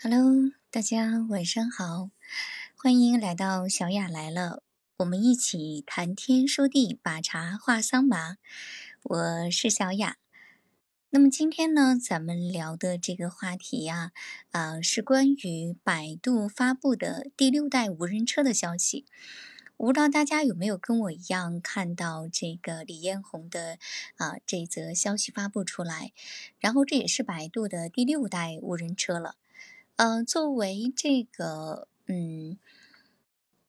Hello，大家晚上好，欢迎来到小雅来了，我们一起谈天说地，把茶话桑麻。我是小雅。那么今天呢，咱们聊的这个话题呀，啊，是关于百度发布的第六代无人车的消息。我不知道大家有没有跟我一样看到这个李彦宏的啊这则消息发布出来，然后这也是百度的第六代无人车了。呃，作为这个嗯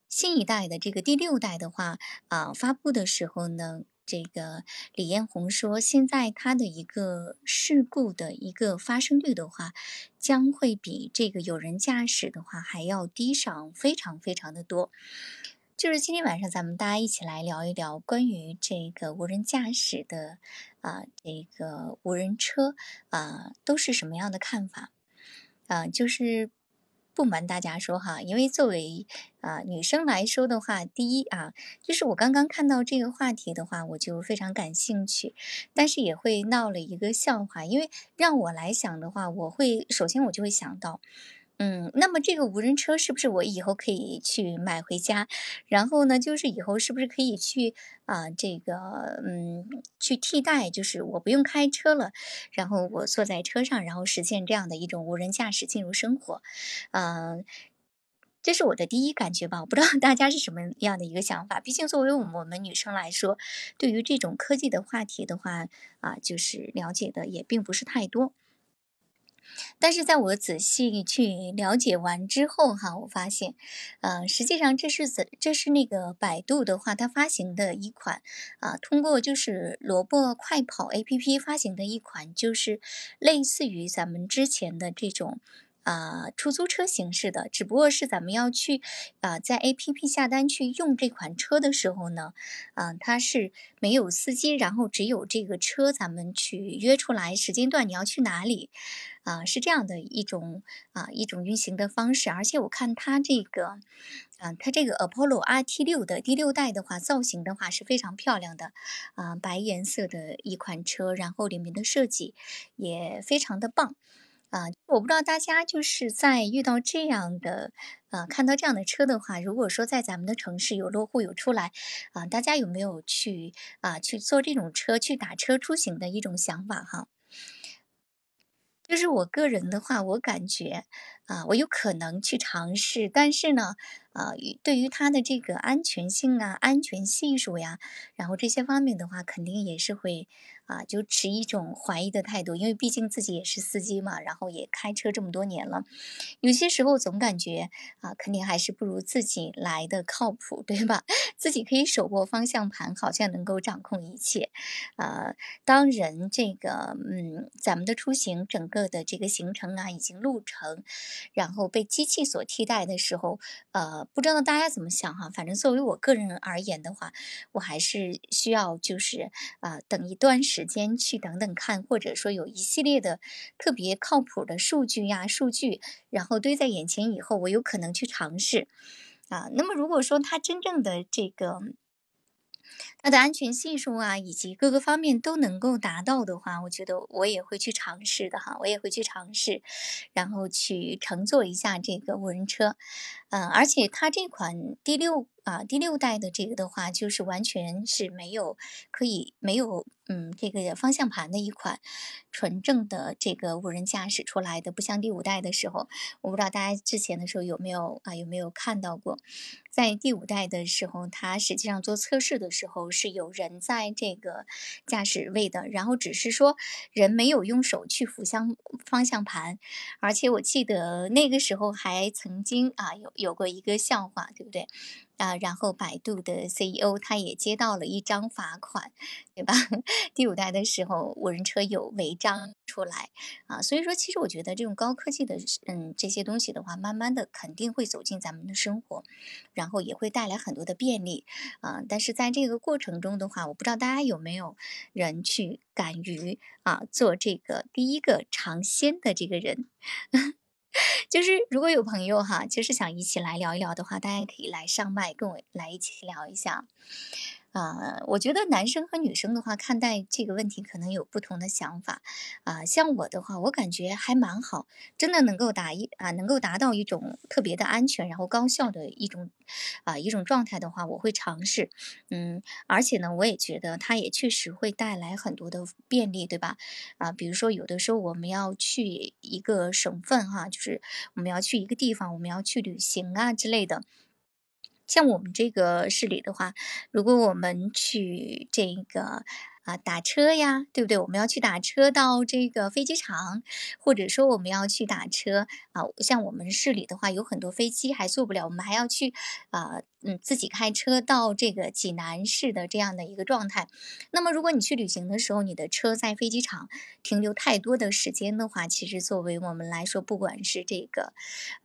新一代的这个第六代的话啊，发布的时候呢，这个李彦宏说，现在它的一个事故的一个发生率的话，将会比这个有人驾驶的话还要低上非常非常的多。就是今天晚上咱们大家一起来聊一聊关于这个无人驾驶的啊，这个无人车啊，都是什么样的看法？啊，就是不瞒大家说哈，因为作为啊女生来说的话，第一啊，就是我刚刚看到这个话题的话，我就非常感兴趣，但是也会闹了一个笑话，因为让我来想的话，我会首先我就会想到。嗯，那么这个无人车是不是我以后可以去买回家？然后呢，就是以后是不是可以去啊，这个嗯，去替代，就是我不用开车了，然后我坐在车上，然后实现这样的一种无人驾驶进入生活，嗯，这是我的第一感觉吧。我不知道大家是什么样的一个想法。毕竟作为我们我们女生来说，对于这种科技的话题的话啊，就是了解的也并不是太多。但是在我仔细去了解完之后，哈，我发现，呃，实际上这是怎，这是那个百度的话，它发行的一款，啊，通过就是萝卜快跑 APP 发行的一款，就是类似于咱们之前的这种。啊，出租车形式的，只不过是咱们要去啊，在 A P P 下单去用这款车的时候呢，啊，它是没有司机，然后只有这个车，咱们去约出来时间段你要去哪里，啊，是这样的一种啊一种运行的方式。而且我看它这个，啊，它这个 Apollo R T 六的第六代的话，造型的话是非常漂亮的，啊，白颜色的一款车，然后里面的设计也非常的棒。啊，我不知道大家就是在遇到这样的，啊，看到这样的车的话，如果说在咱们的城市有落户有出来，啊，大家有没有去啊去坐这种车去打车出行的一种想法哈？就是我个人的话，我感觉啊，我有可能去尝试，但是呢，啊，对于它的这个安全性啊、安全系数呀，然后这些方面的话，肯定也是会。啊，就持一种怀疑的态度，因为毕竟自己也是司机嘛，然后也开车这么多年了，有些时候总感觉啊，肯定还是不如自己来的靠谱，对吧？自己可以手握方向盘，好像能够掌控一切。呃，当人这个，嗯，咱们的出行整个的这个行程啊，已经路程，然后被机器所替代的时候，呃，不知道大家怎么想哈？反正作为我个人而言的话，我还是需要就是啊，等一段时。间去等等看，或者说有一系列的特别靠谱的数据呀、数据，然后堆在眼前以后，我有可能去尝试啊。那么如果说它真正的这个。它的安全系数啊，以及各个方面都能够达到的话，我觉得我也会去尝试的哈，我也会去尝试，然后去乘坐一下这个无人车，嗯，而且它这款第六啊第六代的这个的话，就是完全是没有可以没有嗯这个方向盘的一款纯正的这个无人驾驶出来的，不像第五代的时候，我不知道大家之前的时候有没有啊有没有看到过，在第五代的时候，它实际上做测试的时候。是有人在这个驾驶位的，然后只是说人没有用手去扶向方向盘，而且我记得那个时候还曾经啊有有过一个笑话，对不对？啊，然后百度的 CEO 他也接到了一张罚款，对吧？第五代的时候，无人车有违章出来啊，所以说，其实我觉得这种高科技的，嗯，这些东西的话，慢慢的肯定会走进咱们的生活，然后也会带来很多的便利啊。但是在这个过程中的话，我不知道大家有没有人去敢于啊做这个第一个尝鲜的这个人。就是如果有朋友哈，就是想一起来聊一聊的话，大家可以来上麦跟我来一起聊一下。啊，我觉得男生和女生的话，看待这个问题可能有不同的想法。啊，像我的话，我感觉还蛮好，真的能够达一啊，能够达到一种特别的安全，然后高效的一种啊一种状态的话，我会尝试。嗯，而且呢，我也觉得它也确实会带来很多的便利，对吧？啊，比如说有的时候我们要去一个省份哈，就是我们要去一个地方，我们要去旅行啊之类的。像我们这个市里的话，如果我们去这个。啊，打车呀，对不对？我们要去打车到这个飞机场，或者说我们要去打车啊。像我们市里的话，有很多飞机还坐不了，我们还要去啊，嗯，自己开车到这个济南市的这样的一个状态。那么，如果你去旅行的时候，你的车在飞机场停留太多的时间的话，其实作为我们来说，不管是这个，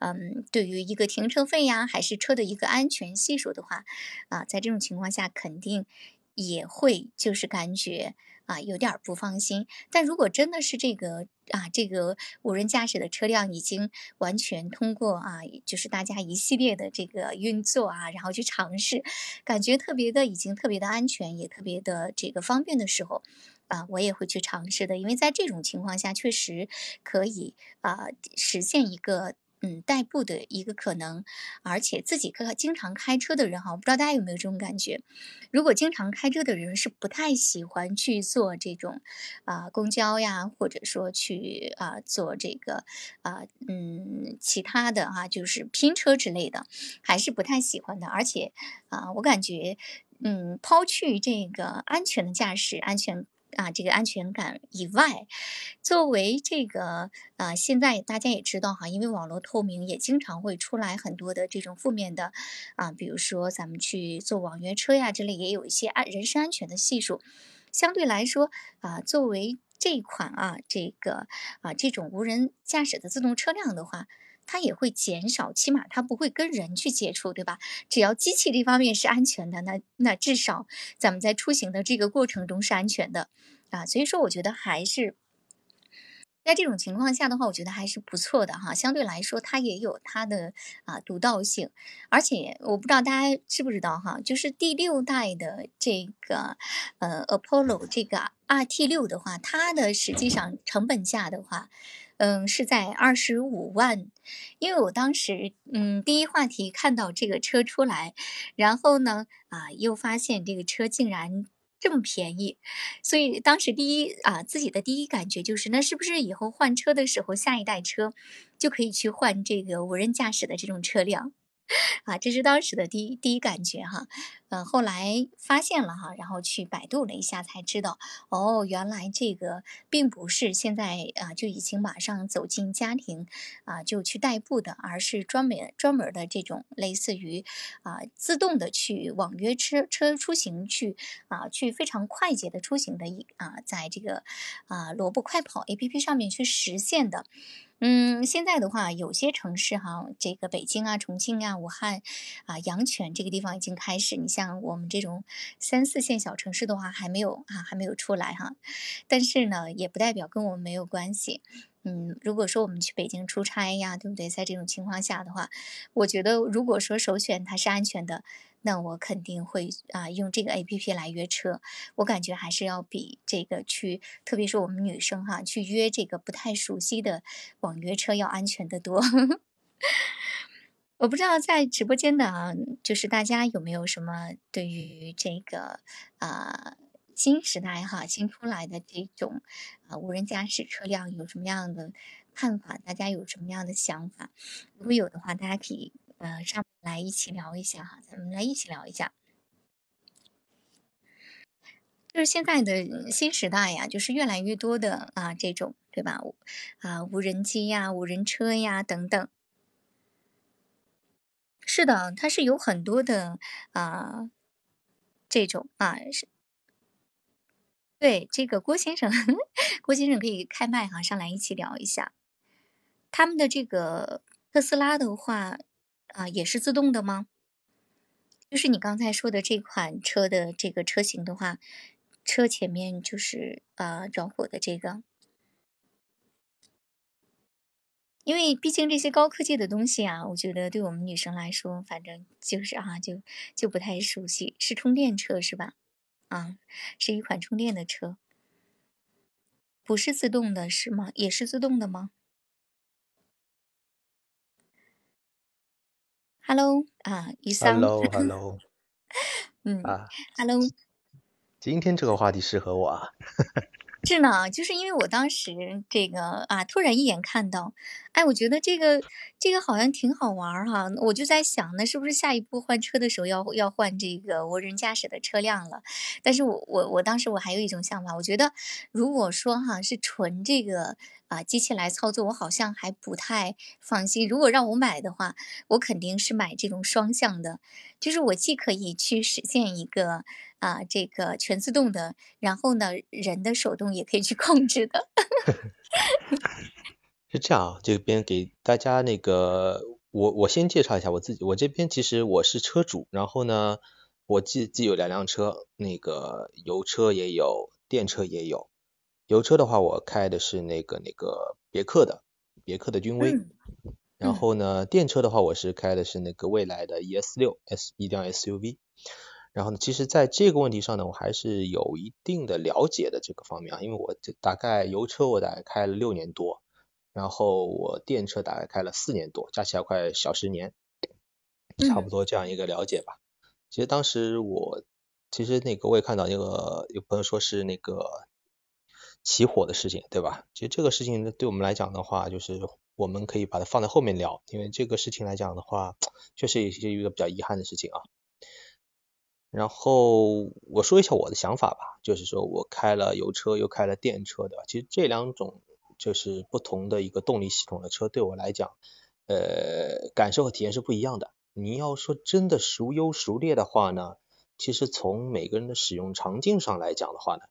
嗯，对于一个停车费呀，还是车的一个安全系数的话，啊，在这种情况下，肯定。也会就是感觉啊有点不放心，但如果真的是这个啊这个无人驾驶的车辆已经完全通过啊就是大家一系列的这个运作啊，然后去尝试，感觉特别的已经特别的安全，也特别的这个方便的时候，啊我也会去尝试的，因为在这种情况下确实可以啊实现一个。嗯，代步的一个可能，而且自己开经常开车的人哈，我不知道大家有没有这种感觉。如果经常开车的人是不太喜欢去坐这种啊公交呀，或者说去啊坐这个啊嗯其他的哈，就是拼车之类的，还是不太喜欢的。而且啊，我感觉嗯，抛去这个安全的驾驶安全。啊，这个安全感以外，作为这个啊，现在大家也知道哈，因为网络透明，也经常会出来很多的这种负面的啊，比如说咱们去坐网约车呀，这类也有一些安人身安全的系数。相对来说啊，作为这款啊，这个啊这种无人驾驶的自动车辆的话。它也会减少，起码它不会跟人去接触，对吧？只要机器这方面是安全的，那那至少咱们在出行的这个过程中是安全的啊。所以说，我觉得还是在这种情况下的话，我觉得还是不错的哈。相对来说，它也有它的啊独到性，而且我不知道大家知不知道哈，就是第六代的这个呃 Apollo 这个 RT 六的话，它的实际上成本价的话。嗯，是在二十五万，因为我当时嗯第一话题看到这个车出来，然后呢啊又发现这个车竟然这么便宜，所以当时第一啊自己的第一感觉就是，那是不是以后换车的时候，下一代车就可以去换这个无人驾驶的这种车辆？啊，这是当时的第一第一感觉哈，呃，后来发现了哈，然后去百度了一下才知道，哦，原来这个并不是现在啊就已经马上走进家庭啊就去代步的，而是专门专门的这种类似于啊自动的去网约车车出行去啊去非常快捷的出行的一啊在这个啊萝卜快跑 A P P 上面去实现的。嗯，现在的话，有些城市哈，这个北京啊、重庆啊、武汉啊、阳泉这个地方已经开始。你像我们这种三四线小城市的话，还没有啊，还没有出来哈。但是呢，也不代表跟我们没有关系。嗯，如果说我们去北京出差呀，对不对？在这种情况下的话，我觉得如果说首选它是安全的。那我肯定会啊用这个 A P P 来约车，我感觉还是要比这个去，特别是我们女生哈，去约这个不太熟悉的网约车要安全的多。我不知道在直播间的啊，就是大家有没有什么对于这个啊新时代哈新出来的这种啊无人驾驶车辆有什么样的看法？大家有什么样的想法？如果有的话，大家可以。呃，上来一起聊一下哈，咱们来一起聊一下，就是现在的新时代呀，就是越来越多的啊这种，对吧？啊，无人机呀、无人车呀等等，是的，它是有很多的啊这种啊是，对这个郭先生，郭先生可以开麦哈，上来一起聊一下，他们的这个特斯拉的话。啊，也是自动的吗？就是你刚才说的这款车的这个车型的话，车前面就是啊着火的这个，因为毕竟这些高科技的东西啊，我觉得对我们女生来说，反正就是啊，就就不太熟悉。是充电车是吧？啊，是一款充电的车，不是自动的是吗？也是自动的吗？Hello 啊，于桑。Hello，Hello。嗯啊，Hello。今天这个话题适合我啊。是呢，就是因为我当时这个啊，突然一眼看到，哎，我觉得这个这个好像挺好玩哈，我就在想，那是不是下一步换车的时候要要换这个无人驾驶的车辆了？但是我我我当时我还有一种想法，我觉得如果说哈是纯这个啊机器来操作，我好像还不太放心。如果让我买的话，我肯定是买这种双向的，就是我既可以去实现一个。啊，这个全自动的，然后呢，人的手动也可以去控制的。是这样啊，这边给大家那个，我我先介绍一下我自己。我这边其实我是车主，然后呢，我既既有两辆车，那个油车也有，电车也有。油车的话，我开的是那个那个别克的，别克的君威。然后呢，电车的话，我是开的是那个蔚来的 ES 六 S 一辆 SUV。然后呢，其实在这个问题上呢，我还是有一定的了解的这个方面啊，因为我这大概油车我大概开了六年多，然后我电车大概开了四年多，加起来快小十年，差不多这样一个了解吧。其实当时我其实那个我也看到那个有朋友说是那个起火的事情，对吧？其实这个事情对我们来讲的话，就是我们可以把它放在后面聊，因为这个事情来讲的话，确实也是一个比较遗憾的事情啊。然后我说一下我的想法吧，就是说我开了油车又开了电车的，其实这两种就是不同的一个动力系统的车，对我来讲，呃，感受和体验是不一样的。你要说真的孰优孰劣的话呢，其实从每个人的使用场景上来讲的话呢，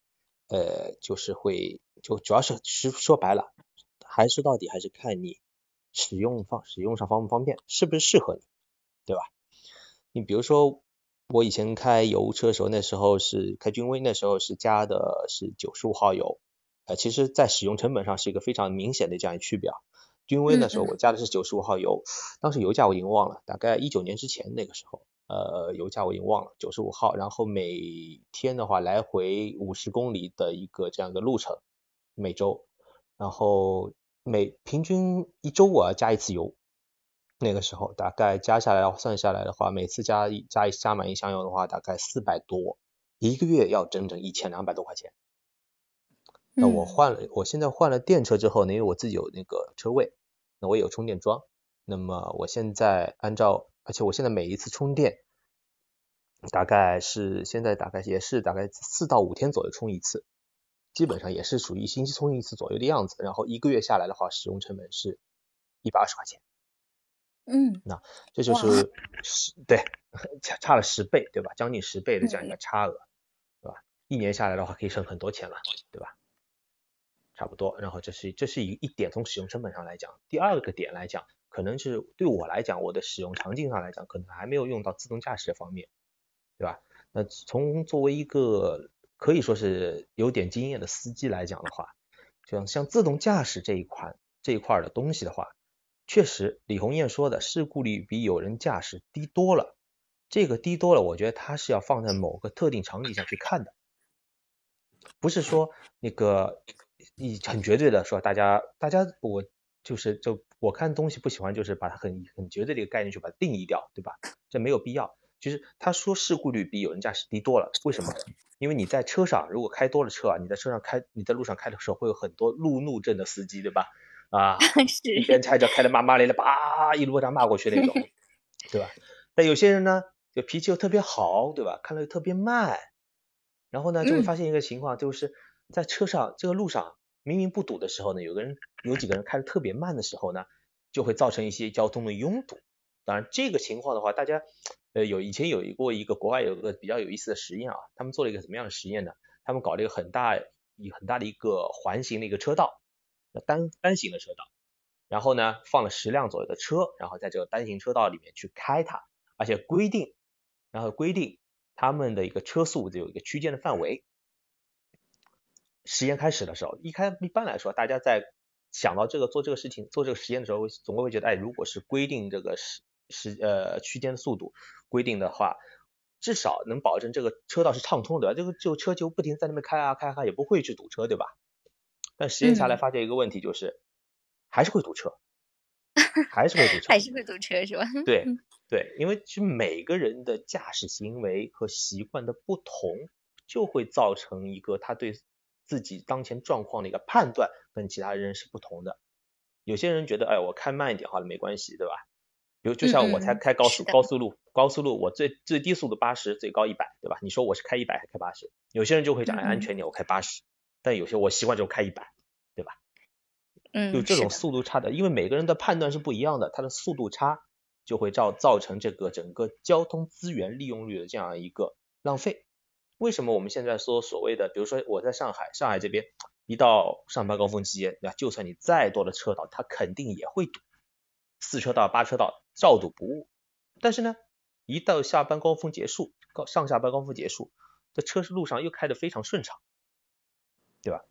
呃，就是会就主要是是说白了，还是到底还是看你使用方使用上方不方便，是不是适合你，对吧？你比如说。我以前开油车的时候，那时候是开君威，那时候是加的是九十五号油，呃，其实，在使用成本上是一个非常明显的这样一区别啊。君威那时候我加的是九十五号油，当时油价我已经忘了，大概一九年之前那个时候，呃，油价我已经忘了，九十五号，然后每天的话来回五十公里的一个这样一个路程，每周，然后每平均一周我要加一次油。那个时候大概加下来算下来的话，每次加一加一加满一箱油的话，大概四百多，一个月要整整一千两百多块钱。那我换了，我现在换了电车之后呢，因为我自己有那个车位，那我也有充电桩，那么我现在按照，而且我现在每一次充电，大概是现在大概也是大概四到五天左右充一次，基本上也是属于一星期充一次左右的样子，然后一个月下来的话，使用成本是一百二十块钱。嗯，那这就是十对差差了十倍，对吧？将近十倍的这样一个差额，对吧？一年下来的话可以省很多钱了，对吧？差不多。然后这是这是一一点从使用成本上来讲，第二个点来讲，可能是对我来讲，我的使用场景上来讲，可能还没有用到自动驾驶方面，对吧？那从作为一个可以说是有点经验的司机来讲的话，像像自动驾驶这一款这一块的东西的话。确实，李红艳说的事故率比有人驾驶低多了。这个低多了，我觉得它是要放在某个特定场景下去看的，不是说那个你很绝对的说大家大家我就是就我看东西不喜欢就是把它很很绝对的一个概念去把它定义掉，对吧？这没有必要。其实他说事故率比有人驾驶低多了，为什么？因为你在车上如果开多了车啊，你在车上开你在路上开的时候会有很多路怒症的司机，对吧？啊，是一边开着开的骂骂咧咧，叭一路这样骂过去那种，对吧？但有些人呢，就脾气又特别好，对吧？开的又特别慢，然后呢，就会发现一个情况，就是在车上这个路上明明不堵的时候呢，有个人有几个人开的特别慢的时候呢，就会造成一些交通的拥堵。当然，这个情况的话，大家呃有以前有一过一个国外有个比较有意思的实验啊，他们做了一个什么样的实验呢？他们搞了一个很大一很大的一个环形的一个车道。单单行的车道，然后呢放了十辆左右的车，然后在这个单行车道里面去开它，而且规定，然后规定他们的一个车速有一个区间的范围。实验开始的时候，一开一般来说，大家在想到这个做这个事情做这个实验的时候，总会会觉得，哎，如果是规定这个时时呃区间的速度规定的话，至少能保证这个车道是畅通的，这个就车就不停在那边开啊开啊开，也不会去堵车，对吧？但实验下来发现一个问题，就是还是会堵车，还是会堵车，还是会堵车是吧？对对，因为其实每个人的驾驶行为和习惯的不同，就会造成一个他对自己当前状况的一个判断跟其他人是不同的。有些人觉得，哎，我开慢一点好了，没关系，对吧？比如就像我才开高速高速路，高速路我最最低速度八十，最高一百，对吧？你说我是开一百还开八十？有些人就会讲，哎，安全点，我开八十。但有些我习惯就开一百，对吧？嗯，就这种速度差的，因为每个人的判断是不一样的，它的速度差就会造造成这个整个交通资源利用率的这样一个浪费。为什么我们现在说所谓的，比如说我在上海，上海这边一到上班高峰期，对吧？就算你再多的车道，它肯定也会堵，四车道、八车道照堵不误。但是呢，一到下班高峰结束，高上下班高峰结束，这车是路上又开得非常顺畅。对吧？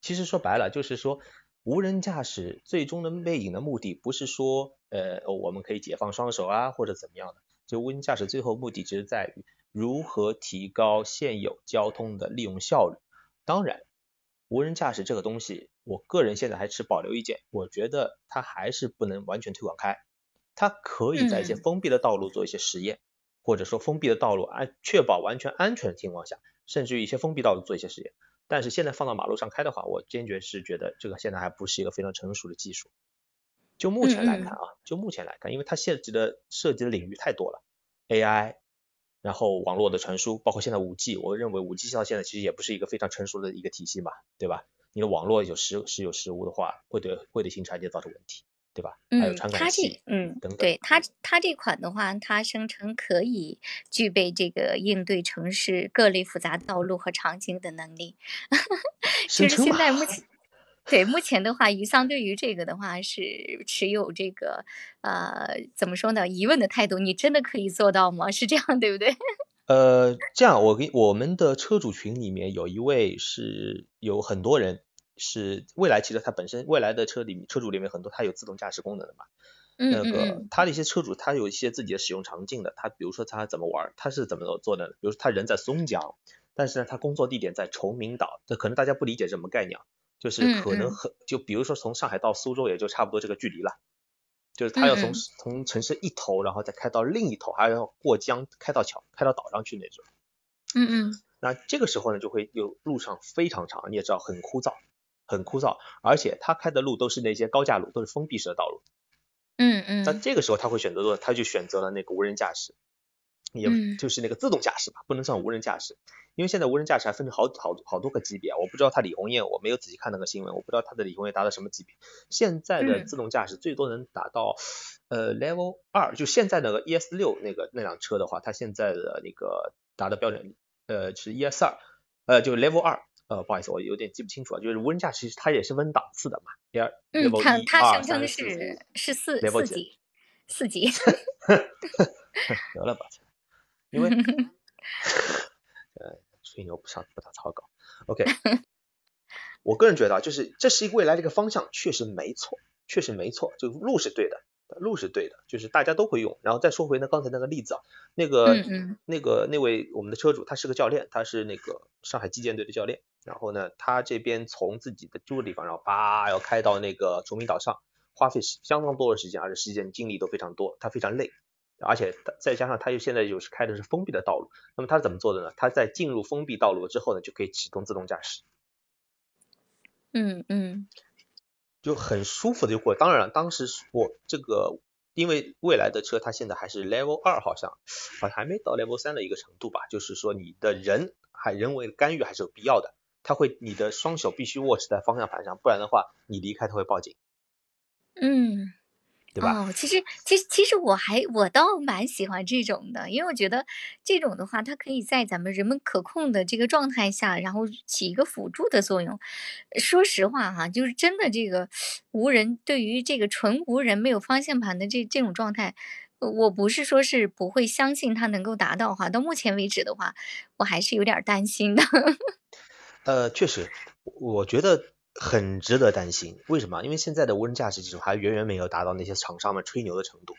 其实说白了，就是说无人驾驶最终的魅影的目的，不是说呃我们可以解放双手啊，或者怎么样的。就无人驾驶最后目的，其实在于如何提高现有交通的利用效率。当然，无人驾驶这个东西，我个人现在还持保留意见，我觉得它还是不能完全推广开。它可以在一些封闭的道路做一些实验，或者说封闭的道路安确保完全安全的情况下，甚至于一些封闭道路做一些实验。但是现在放到马路上开的话，我坚决是觉得这个现在还不是一个非常成熟的技术。就目前来看啊，就目前来看，因为它涉及的涉及的领域太多了，AI，然后网络的传输，包括现在五 G，我认为五 G 到现在其实也不是一个非常成熟的一个体系嘛，对吧？你的网络有时时有时无的话，会对会对新产业造成问题。对吧？嗯，它这嗯，对它它这款的话，它声称可以具备这个应对城市各类复杂道路和场景的能力。其实现在目前对目前的话，于桑对于这个的话是持有这个呃怎么说呢疑问的态度。你真的可以做到吗？是这样对不对？呃，这样我给我们的车主群里面有一位是有很多人。是未来，汽车它本身未来的车里车主里面很多，它有自动驾驶功能的嘛。嗯那个它的一些车主，他有一些自己的使用场景的。他比如说他怎么玩，他是怎么做的？比如说他人在松江，但是呢，他工作地点在崇明岛。这可能大家不理解什么概念，就是可能很就比如说从上海到苏州，也就差不多这个距离了。就是他要从从城市一头，然后再开到另一头，还要过江，开到桥，开到岛上去那种。嗯嗯。那这个时候呢，就会有路上非常长，你也知道很枯燥。很枯燥，而且他开的路都是那些高架路，都是封闭式的道路。嗯嗯。那这个时候他会选择做，他就选择了那个无人驾驶，也就是那个自动驾驶吧，不能算无人驾驶。因为现在无人驾驶还分成好好好多个级别，我不知道他李红艳，我没有仔细看那个新闻，我不知道他的李红艳达到什么级别。现在的自动驾驶最多能达到呃 Level 二，就现在那个 ES 六那个那辆车的话，它现在的那个达到标准呃是 ES 二，呃就 Level 二。呃，不好意思，我有点记不清楚啊。就是无人驾驶，它也是分档次的嘛。第二，level 一、二、三、四是是四四级，四级。得了吧，因为 呃吹牛不上不打草稿。OK，我个人觉得啊就是这是一个未来的一个方向，确实没错，确实没错，这个路是对的。路是对的，就是大家都会用。然后再说回呢刚才那个例子啊，那个那个那位我们的车主，他是个教练，他是那个上海击剑队的教练。然后呢，他这边从自己的住的地方，然后叭要开到那个崇明岛上，花费相当多的时间，而且时间精力都非常多，他非常累。而且再加上他又现在又是开的是封闭的道路，那么他是怎么做的呢？他在进入封闭道路之后呢，就可以启动自动驾驶。嗯嗯。就很舒服的就过，当然了，当时我这个因为未来的车它现在还是 Level 二，好像好像还没到 Level 三的一个程度吧，就是说你的人还人为干预还是有必要的，它会你的双手必须握持在方向盘上，不然的话你离开它会报警。嗯。哦，其实，其实，其实我还我倒蛮喜欢这种的，因为我觉得这种的话，它可以在咱们人们可控的这个状态下，然后起一个辅助的作用。说实话哈，就是真的这个无人对于这个纯无人没有方向盘的这这种状态，我不是说是不会相信它能够达到哈，到目前为止的话，我还是有点担心的。呃，确实，我觉得。很值得担心。为什么？因为现在的无人驾驶技术还远远没有达到那些厂商们吹牛的程度。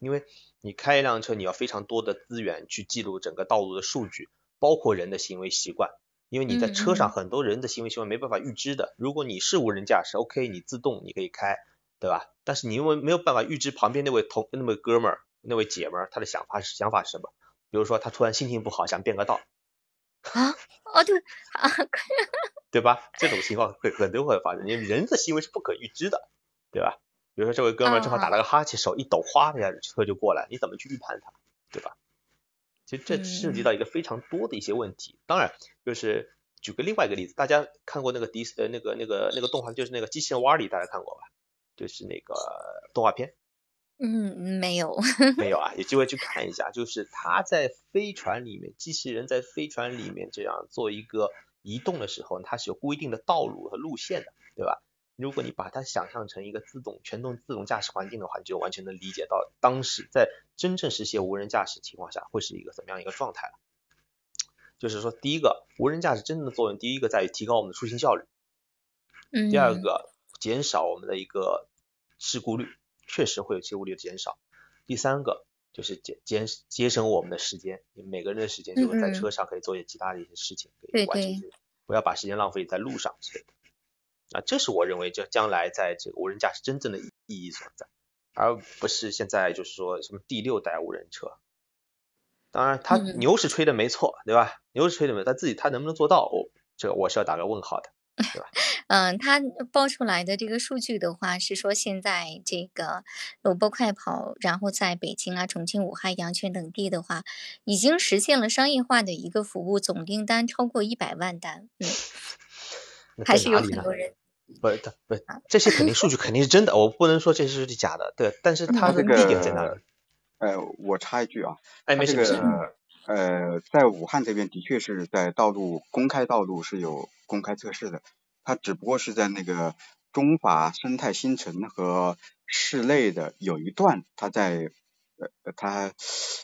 因为你开一辆车，你要非常多的资源去记录整个道路的数据，包括人的行为习惯。因为你在车上很多人的行为习惯没办法预知的。如果你是无人驾驶，OK，你自动你可以开，对吧？但是你因为没有办法预知旁边那位同那位哥们儿、那位姐们儿他的想法是想法是什么？比如说他突然心情不好，想变个道。啊，哦对啊，对吧？这种情况会很多会发生，因为人的行为是不可预知的，对吧？比如说这位哥们儿正好打了个哈欠，手一抖，哗一下车就过来，你怎么去预判他，对吧？其实这涉及到一个非常多的一些问题。当然，就是举个另外一个例子，大家看过那个迪斯呃那个那个那个动画，就是那个机器人瓦里，大家看过吧？就是那个动画片。嗯，没有。没有啊，有机会去看一下。就是他在飞船里面，机器人在飞船里面这样做一个移动的时候，它是有规定的道路和路线的，对吧？如果你把它想象成一个自动全动自动驾驶环境的话，你就完全能理解到当时在真正实现无人驾驶情况下会是一个怎么样一个状态了。就是说，第一个，无人驾驶真正的作用，第一个在于提高我们的出行效率，嗯，第二个，减少我们的一个事故率。确实会有事故率的减少。第三个就是节节节省我们的时间，每个人的时间就会在车上可以做一些其他的一些事情，可以完成，不要把时间浪费在路上之类的。啊，这是我认为这将来在这个无人驾驶真正的意义所在，而不是现在就是说什么第六代无人车。当然，他牛是吹的没错，对吧？牛是吹的没错，他自己他能不能做到，我这我是要打个问号的。对吧？嗯，他报出来的这个数据的话，是说现在这个萝卜快跑，然后在北京啊、重庆、武汉、阳泉等地的话，已经实现了商业化的一个服务，总订单超过一百万单。嗯，还是有很多人。不，不，这些肯定 数据肯定是真的，我不能说这些是假的。对，但是它的地点在哪里？呃，我插一句啊，哎，没事。呃，在武汉这边的确是在道路公开道路是有公开测试的，它只不过是在那个中法生态新城和市内的有一段，它在呃它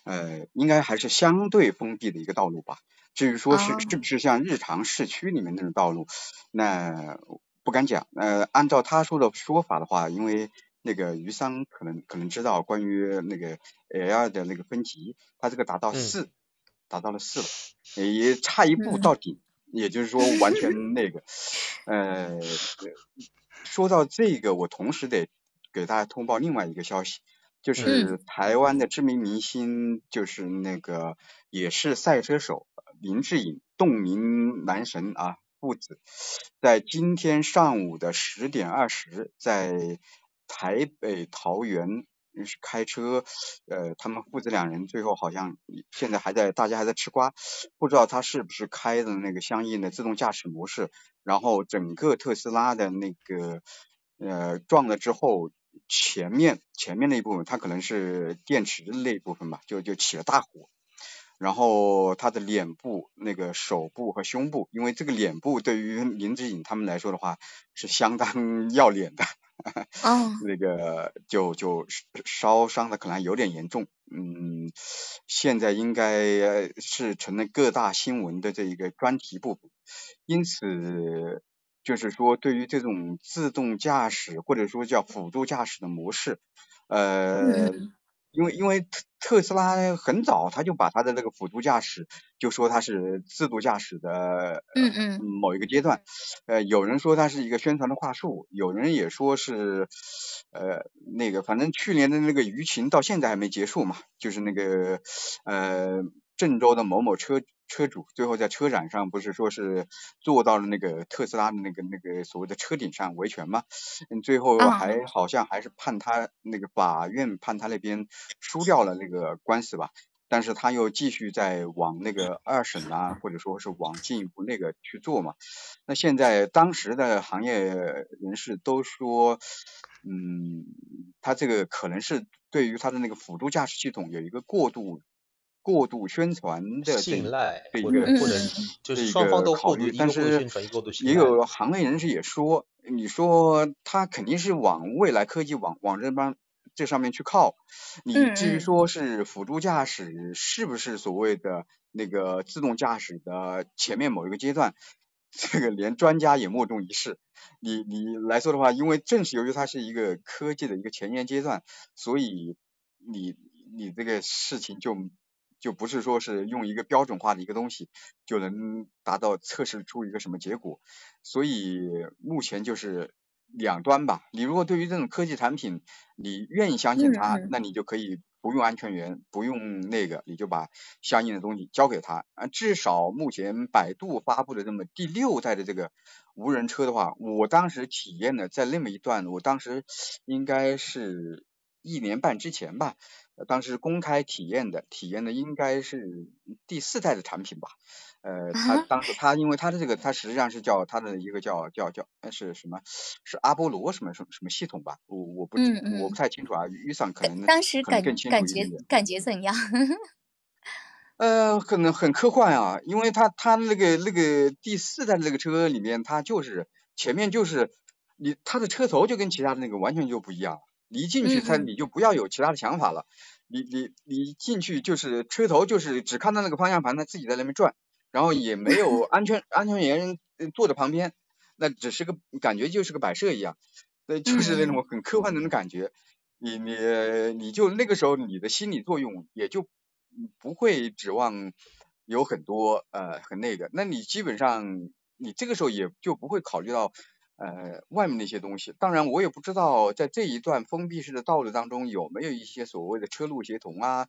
呃应该还是相对封闭的一个道路吧。至于说是是不是像日常市区里面那种道路，那不敢讲。呃，按照他说的说法的话，因为那个余桑可能可能知道关于那个 L 的那个分级，它这个达到四。达到了四了，也差一步到顶，也就是说完全 那个，呃，说到这个，我同时得给大家通报另外一个消息，就是台湾的知名明星，就是那个也是赛车手林志颖，动名男神啊父子，在今天上午的十点二十，在台北桃园。是开车，呃，他们父子两人最后好像现在还在，大家还在吃瓜，不知道他是不是开的那个相应的自动驾驶模式，然后整个特斯拉的那个呃撞了之后，前面前面那一部分，它可能是电池的那一部分吧，就就起了大火，然后他的脸部、那个手部和胸部，因为这个脸部对于林志颖他们来说的话是相当 要脸的。哦，那个就就烧伤的可能有点严重，嗯，现在应该是成了各大新闻的这一个专题部。分，因此就是说对于这种自动驾驶或者说叫辅助驾驶的模式，呃。因为因为特特斯拉很早他就把他的那个辅助驾驶就说它是自动驾驶的嗯嗯某一个阶段，呃有人说它是一个宣传的话术，有人也说是呃那个反正去年的那个舆情到现在还没结束嘛，就是那个呃郑州的某某车。车主最后在车展上不是说是坐到了那个特斯拉的那个那个所谓的车顶上维权吗？嗯，最后还好像还是判他那个法院判他那边输掉了那个官司吧，但是他又继续在往那个二审啊，或者说是往进一步那个去做嘛。那现在当时的行业人士都说，嗯，他这个可能是对于他的那个辅助驾驶系统有一个过度。过度宣传的信赖，或者或者就是双方都考虑，但是也有行内人士也说，你说他肯定是往未来科技往往这帮这上面去靠，你至于说是辅助驾驶是不是所谓的那个自动驾驶的前面某一个阶段，这个连专家也莫衷一是。你你来说的话，因为正是由于它是一个科技的一个前沿阶段，所以你你这个事情就就不是说是用一个标准化的一个东西就能达到测试出一个什么结果。所以目前就是两端吧。你如果对于这种科技产品，你愿意相信它，那你就可以。不用安全员，不用那个，你就把相应的东西交给他啊。至少目前百度发布的这么第六代的这个无人车的话，我当时体验的在那么一段，我当时应该是一年半之前吧。当时公开体验的，体验的应该是第四代的产品吧。呃，他当时他因为他的这个，他实际上是叫他的一个叫叫叫是什么？是阿波罗什么什么什么系统吧？我我不我不太清楚啊。于上可能当时感感觉感觉怎样？呃，可能很科幻啊，因为他他那个那个第四代的那个车里面，它就是前面就是你它的车头就跟其他的那个完全就不一样。你一进去，它你就不要有其他的想法了。你你你进去就是车头就是只看到那个方向盘，它自己在那边转，然后也没有安全安全员坐在旁边，那只是个感觉就是个摆设一样，那就是那种很科幻的那种感觉。你你你就那个时候你的心理作用也就不会指望有很多呃很那个，那你基本上你这个时候也就不会考虑到。呃，外面那些东西，当然我也不知道在这一段封闭式的道路当中有没有一些所谓的车路协同啊，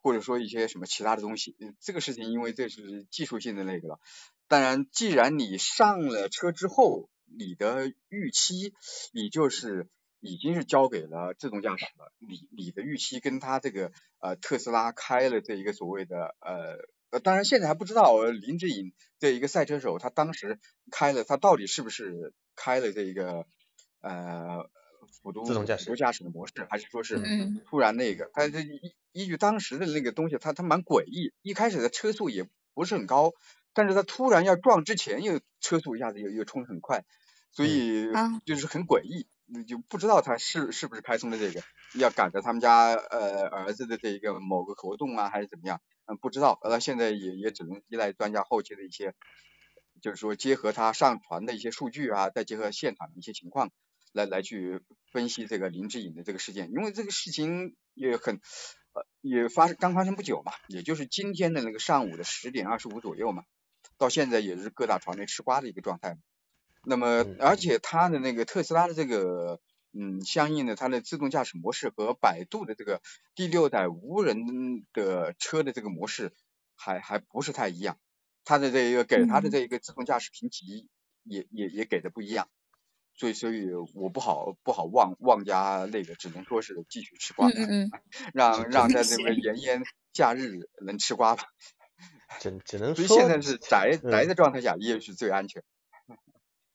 或者说一些什么其他的东西。这个事情因为这是技术性的那个。当然，既然你上了车之后，你的预期你就是已经是交给了自动驾驶了，你你的预期跟他这个呃特斯拉开了这一个所谓的呃。呃，当然现在还不知道林志颖这一个赛车手，他当时开了，他到底是不是开了这一个呃辅助自动驾驶驾驶的模式，还是说是突然那个？他这依依据当时的那个东西，他他蛮诡异，一开始的车速也不是很高，但是他突然要撞之前又车速一下子又又冲得很快，所以就是很诡异，你就不知道他是是不是开通的这个，要赶着他们家呃儿子的这一个某个活动啊，还是怎么样？嗯，不知道，那现在也也只能依赖专家后期的一些，就是说结合他上传的一些数据啊，再结合现场的一些情况，来来去分析这个林志颖的这个事件，因为这个事情也很呃也发生刚发生不久嘛，也就是今天的那个上午的十点二十五左右嘛，到现在也是各大传媒吃瓜的一个状态，那么而且他的那个特斯拉的这个。嗯，相应的，它的自动驾驶模式和百度的这个第六代无人的车的这个模式还还不是太一样，它的这一个给它的这一个自动驾驶评级也也也给的不一样，所以所以我不好不好妄妄加那个，只能说是继续吃瓜，让让在这个炎炎夏日能吃瓜吧，只只能说，所以现在是宅宅的状态下也许最安全。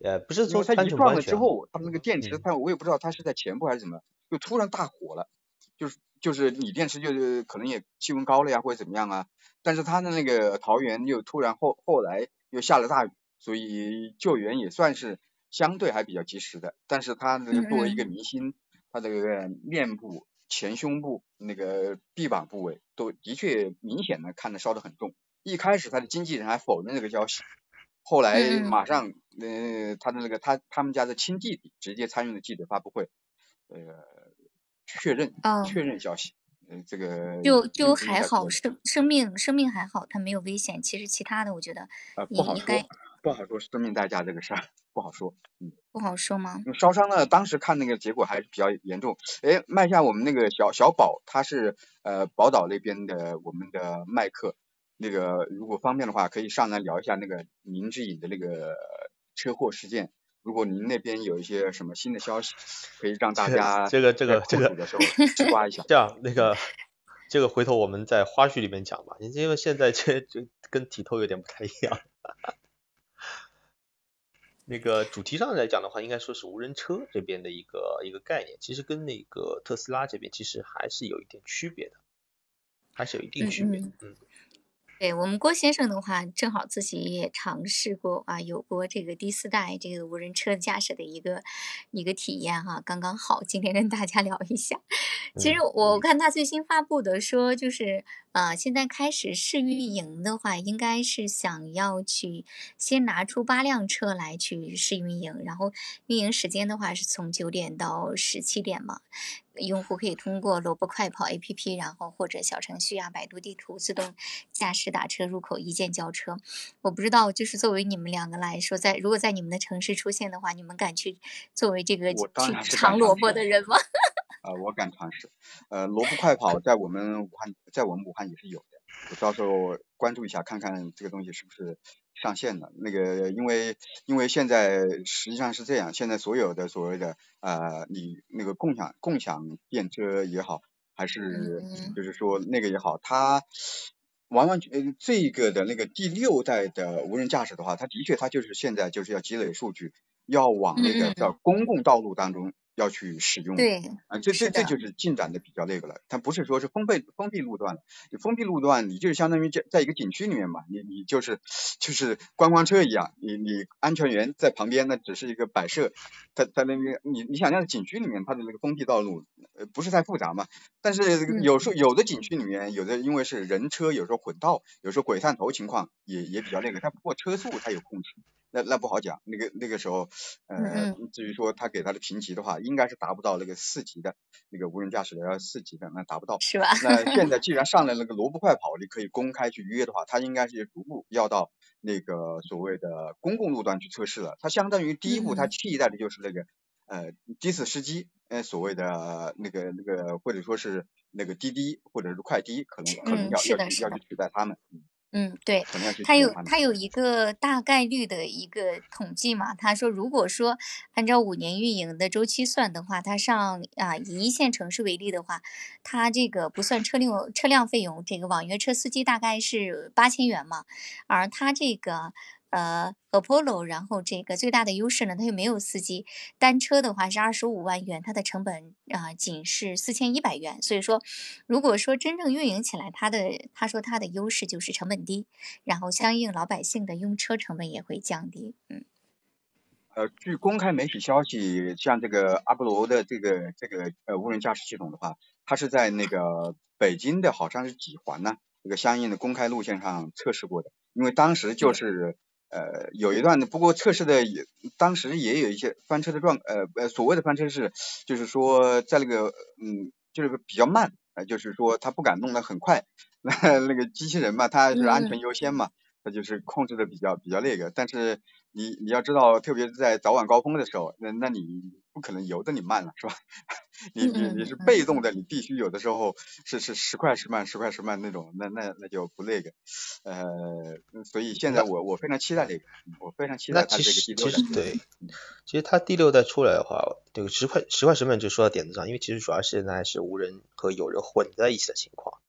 呃，不是说它一撞了之后，它那个电池，它我也不知道它是在前部还是怎么，就突然大火了，就是就是锂电池就是可能也气温高了呀，或者怎么样啊，但是它的那个桃园又突然后后来又下了大雨，所以救援也算是相对还比较及时的，但是它那个作为一个明星，它这个面部、前胸部那个臂膀部位都的确明显的看得烧得很重，一开始他的经纪人还否认这个消息。后来马上，呃，他的那个他他们家的亲弟弟直接参与了记者发布会，呃，确认确认消息，呃，这个就就还好，生生命生命还好，他没有危险。其实其他的，我觉得呃不好说，不好说生命代价这个事儿不好说，嗯，不好说吗？烧伤了，当时看那个结果还是比较严重。哎，麦下我们那个小小宝，他是呃宝岛那边的我们的麦克。那个如果方便的话，可以上来聊一下那个林志颖的那个车祸事件。如果您那边有一些什么新的消息，可以让大家这个这个这个的时候吃瓜 一下。这样那个这个回头我们在花絮里面讲吧，因为现在这这跟体透有点不太一样。那个主题上来讲的话，应该说是无人车这边的一个一个概念，其实跟那个特斯拉这边其实还是有一点区别的，还是有一定区别。嗯。对我们郭先生的话，正好自己也尝试过啊，有过这个第四代这个无人车驾驶的一个一个体验哈，刚刚好，今天跟大家聊一下。其实我看他最新发布的说，就是呃，现在开始试运营的话，应该是想要去先拿出八辆车来去试运营，然后运营时间的话是从九点到十七点嘛。用户可以通过萝卜快跑 APP，然后或者小程序啊、百度地图自动驾驶打车入口一键叫车。我不知道，就是作为你们两个来说，在如果在你们的城市出现的话，你们敢去作为这个去尝萝卜的人吗？啊，我敢尝试。呃，萝卜快跑在我们武汉，在我们武汉也是有的。我到时候关注一下，看看这个东西是不是。上线了那个，因为因为现在实际上是这样，现在所有的所谓的呃，你那个共享共享电车也好，还是就是说那个也好，它完完全这个的那个第六代的无人驾驶的话，它的确它就是现在就是要积累数据，要往那个叫公共道路当中。要去使用，对，啊，这这这就是进展的比较那个了。它不是说是封闭封闭路段封闭路段，你就是相当于在在一个景区里面嘛，你你就是就是观光车一样，你你安全员在旁边，那只是一个摆设，在在那边，你你想象景区里面它的那个封闭道路，呃，不是太复杂嘛。但是有时候有的景区里面，有的因为是人车，有时候混道，有时候鬼探头情况也也比较那个，它不过车速它有控制。那那不好讲，那个那个时候，呃，至于说他给他的评级的话，应该是达不到那个四级的，那个无人驾驶的要四级的，那达不到。是吧？那现在 既然上了那个萝卜快跑，你可以公开去约的话，他应该是逐步要到那个所谓的公共路段去测试了。它相当于第一步，它替代的就是那个呃的士司机，呃所谓的那个那个或者说是那个滴滴或者是快滴，可能可能要要去要去取代他们。嗯，对，他有他有一个大概率的一个统计嘛。他说，如果说按照五年运营的周期算的话，他上啊以一线城市为例的话，他这个不算车辆车辆费用，这个网约车司机大概是八千元嘛，而他这个。呃，Apollo，然后这个最大的优势呢，它又没有司机，单车的话是二十五万元，它的成本啊仅是四千一百元，所以说，如果说真正运营起来，它的他说它的优势就是成本低，然后相应老百姓的用车成本也会降低，嗯。呃，据公开媒体消息，像这个阿波罗的这个这个呃无人驾驶系统的话，它是在那个北京的好像是几环呢，这个相应的公开路线上测试过的，因为当时就是。呃，有一段的，不过测试的也，当时也有一些翻车的状，呃呃，所谓的翻车是，就是说在那个，嗯，就是比较慢，呃，就是说他不敢弄得很快，那 那个机器人嘛，它是安全优先嘛，它就是控制的比较比较那个，但是你你要知道，特别是在早晚高峰的时候，那那你不可能由得你慢了，是吧？你你你是被动的，你必须有的时候是是时快时慢，时快时慢那种，那那那就不那个，呃，所以现在我我非常期待这个，我非常期待它这个第六代。其实对，其实它第六代出来的话，这个十块十块十慢就说到点子上，因为其实主要现在是无人和有人混在一起的情况，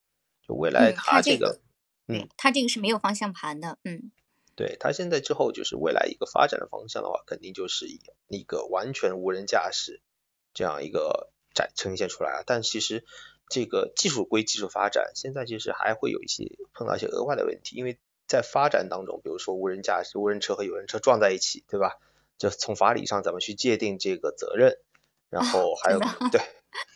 就未来它这个，嗯，它这个是没有方向盘的，嗯，对，它现在之后就是未来一个发展的方向的话，肯定就是以一个完全无人驾驶这样一个。展呈现出来了，但其实这个技术归技术发展，现在其实还会有一些碰到一些额外的问题，因为在发展当中，比如说无人驾驶、无人车和有人车撞在一起，对吧？就从法理上怎么去界定这个责任，然后还有对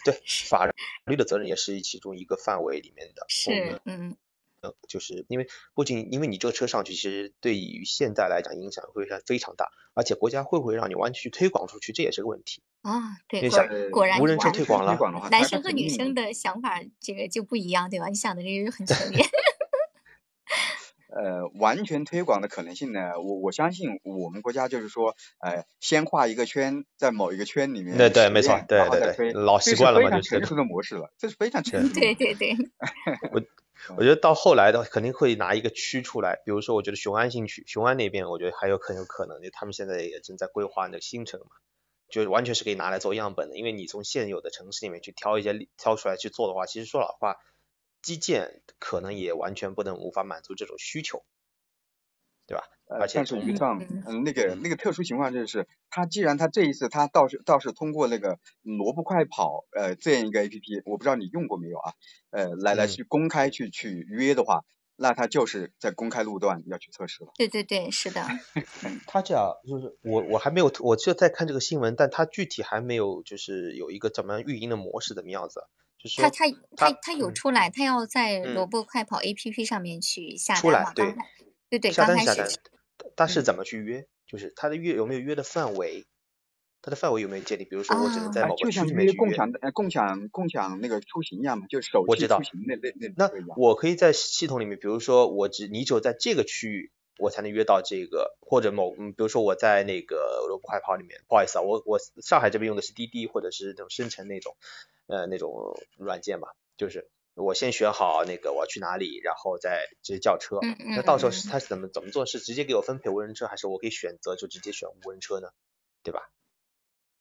对 法律的责任也是其中一个范围里面的。是，嗯。呃，就是因为不仅因为你这个车上去，其实对于现在来讲影响会非常大，而且国家会不会让你完全去推广出去，这也是个问题。啊，对，果果然无人车推广了，男生和女生的想法这个就不一样，对吧？你想的这个很全面。呃，完全推广的可能性呢？我我相信我们国家就是说，呃，先画一个圈，在某一个圈里面，对对，没错，对对对，老习惯了嘛，就是成熟的模式了，这是非常 成熟。对对对。我。我觉得到后来的肯定会拿一个区出来，比如说我觉得雄安新区，雄安那边我觉得还有很有可能，就他们现在也正在规划那个新城嘛，就完全是可以拿来做样本的，因为你从现有的城市里面去挑一些挑出来去做的话，其实说老实话，基建可能也完全不能无法满足这种需求，对吧？呃，但是于上，嗯，那个那个特殊情况就是，他既然他这一次他倒是倒是通过那个萝卜快跑呃这样一个 A P P，我不知道你用过没有啊？呃，来来去公开去去约的话，那他就是在公开路段要去测试了。对对对，是的。他这样就是我我还没有，我就在看这个新闻，但他具体还没有就是有一个怎么样运营的模式怎么样子，就是他他他他有嗯出来，他要在嗯萝卜快跑 APP 上面去下出来？对开对对，下单下单始，他是嗯怎么去约？就是他的约有没有约的范围？他的范围有没有建立？比如说我只能在某个区就像里面去约。约共享呃共享共享那个出行一样嘛，就是手机我知道出行那那那那那个一样。我可以在系统里面，比如说我只你只有在这个区域，我才能约到这个，或者某嗯，比如说我在那个萝卜快跑里面，不好意思啊，我我上海这边用的是滴滴或者是那种生成那种呃那种软件吧，就是我先选好那个我要去哪里，然后再直接叫车。嗯嗯那到时候嗯是他是怎么怎么做？是直接给我分配无人车，还是我可以选择就直接选无人车呢？对吧？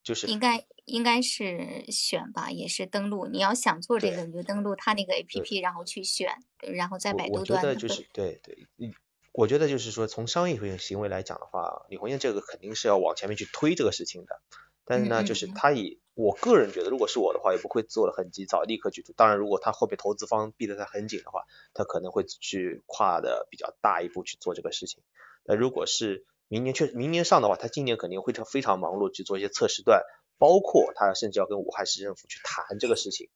就是应该应该是选吧，也是登录。你要想做这个，你就登录他那个 APP，然后去选，然后在百度端我觉得就是对对，嗯，我觉得就是说从商业行为来讲的话，李红艳这个肯定是要往前面去推这个事情的。但是呢，就是他以我个人觉得，如果是我的话，也不会做的很急躁，立刻去做。当然，如果他后面投资方逼得他很紧的话，他可能会去跨的比较大一步去做这个事情。那如果是明年确明年上的话，他今年肯定会非常忙碌去做一些测试段，包括他甚至要跟武汉市政府去谈这个事情。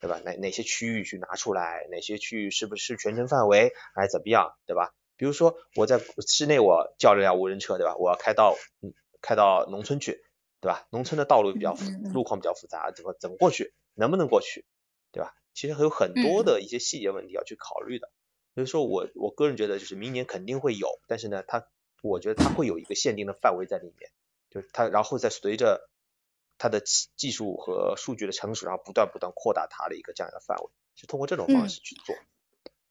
对吧？哪哪些区域去拿出来，哪些区域是不是全程范围，还是怎么样，对吧？比如说我在室内我叫了辆无人车，对吧？我要开到嗯开到农村去，对吧？农村的道路比较路况比较复杂，怎么怎么过去，能不能过去，对吧？其实还有很多嗯的一些细节问题要去考虑的。所以说我我个人觉得就是明年肯定会有，但是呢，它我觉得它会有一个限定的范围在里面，就是它然后再随着它的技技术和数据的成熟，然后不断不断扩大它的一个这样一个范围，是通过这种方嗯式去做。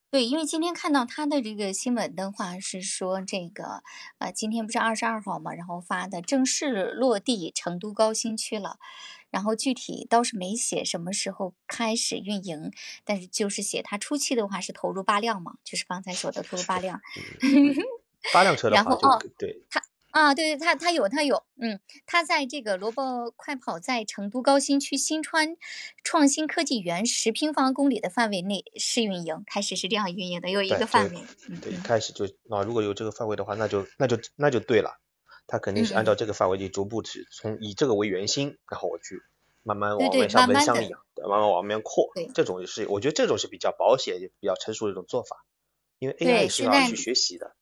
对，因为今天看到他的这个新闻的话，是说这个呃，今天不是二十二号嘛，然后发的正式落地成都高新区了，然后具体倒是没写什么时候开始运营，但是就是写他初期的话是投入八辆嘛，就是刚才说的投入八辆。八辆车的。话就然后哦对，啊，对对，他他有他有，嗯，他在这个萝卜快跑在成都高新区新川创新科技园十平方公里的范围内试运营，开始是这样运营的，有一个范围。嗯对，开始就啊，如果有这个范围的话，那就那就那就对了，他肯定是按照这个范围去逐步去从以这个为圆心，然后我去慢慢往外像蚊香一样，对慢慢往外面扩对。这种是我觉得这种是比较保险也比较成熟的一种做法，因为 AI 是要去学习的。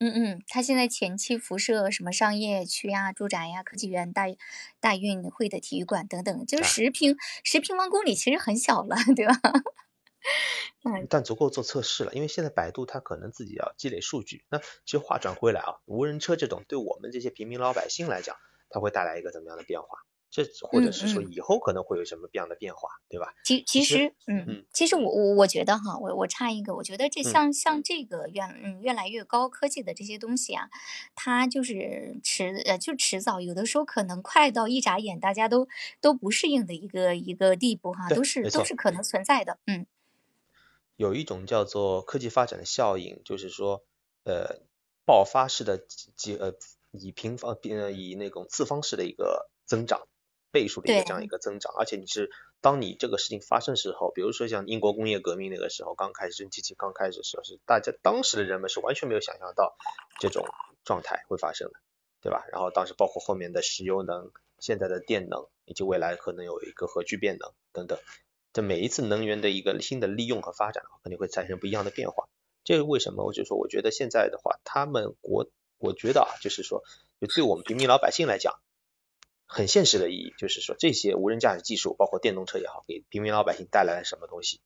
嗯嗯，它现在前期辐射什么商业区呀、住宅呀、科技园、大大运会的体育馆等等，就是啊十平十平方公里，其实很小了，对吧？嗯但足够做测试了，因为现在百度它可能自己要积累数据。那其实话转回来啊，无人车这种对我们这些平民老百姓来讲，它会带来一个怎么样的变化？这或者是说以后可能会有什么样的变化，对吧？其其其实实，嗯嗯，其实我我我觉得哈，我我插一个，我觉得这嗯。像像这个越嗯越来越高科技的这些东西啊，它就是迟呃就迟早，有的时候可能快到一眨眼大家都都不适应的一个一个地步哈，都是都是。可能存在的，嗯。有一种叫做科技发展的效应，就是说，呃，爆发式的几几呃以平方呃以那种次方式的一个增长，倍数的一个这样一个增长，而且你是当你这个事情发生时候，比如说像英国工业革命那个时候刚开始蒸汽机刚开始的时候，是大家当时的人们是完全没有想象到这种状态会发生的，对吧？然后当时包括后面的石油能、现在的电能，以及未来可能有一个核聚变能等等。这每一次能源的一个新的利用和发展，肯定会产生不一样的变化。这是为什么？我就说，我觉得现在的话，他们国，我觉得啊，就是说，就对我们平民老百姓来讲，很现实的意义，就是说，这些无人驾驶技术，包括电动车也好，给平民老百姓带来了什么东西，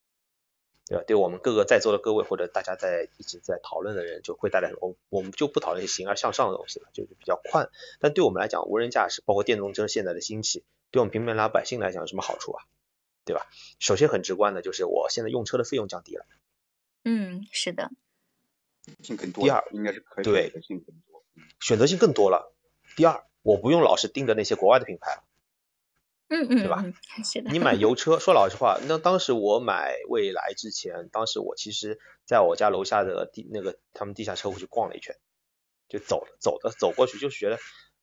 对吧？对我们各个在座的各位或者大家在一直在讨论的人，就会带来我我们就不讨论形而向上的东西了，就是比较宽。但对我们来讲，无人驾驶包括电动车现在的兴起，对我们平民老百姓来讲有什么好处啊？对吧？首先很直观的就是我现在用车的费用降低了。嗯，是的，性更多，第二应该是可以对选择性更多。嗯选择性更多了。第二，我不用老是盯着那些国外的品牌了。嗯嗯对吧嗯，是的，你买油车，说老实话，那当时我买蔚来之前，当时我其实在我家楼下的地那个他们地下车库去逛了一圈，就走了走的走过去，就是觉得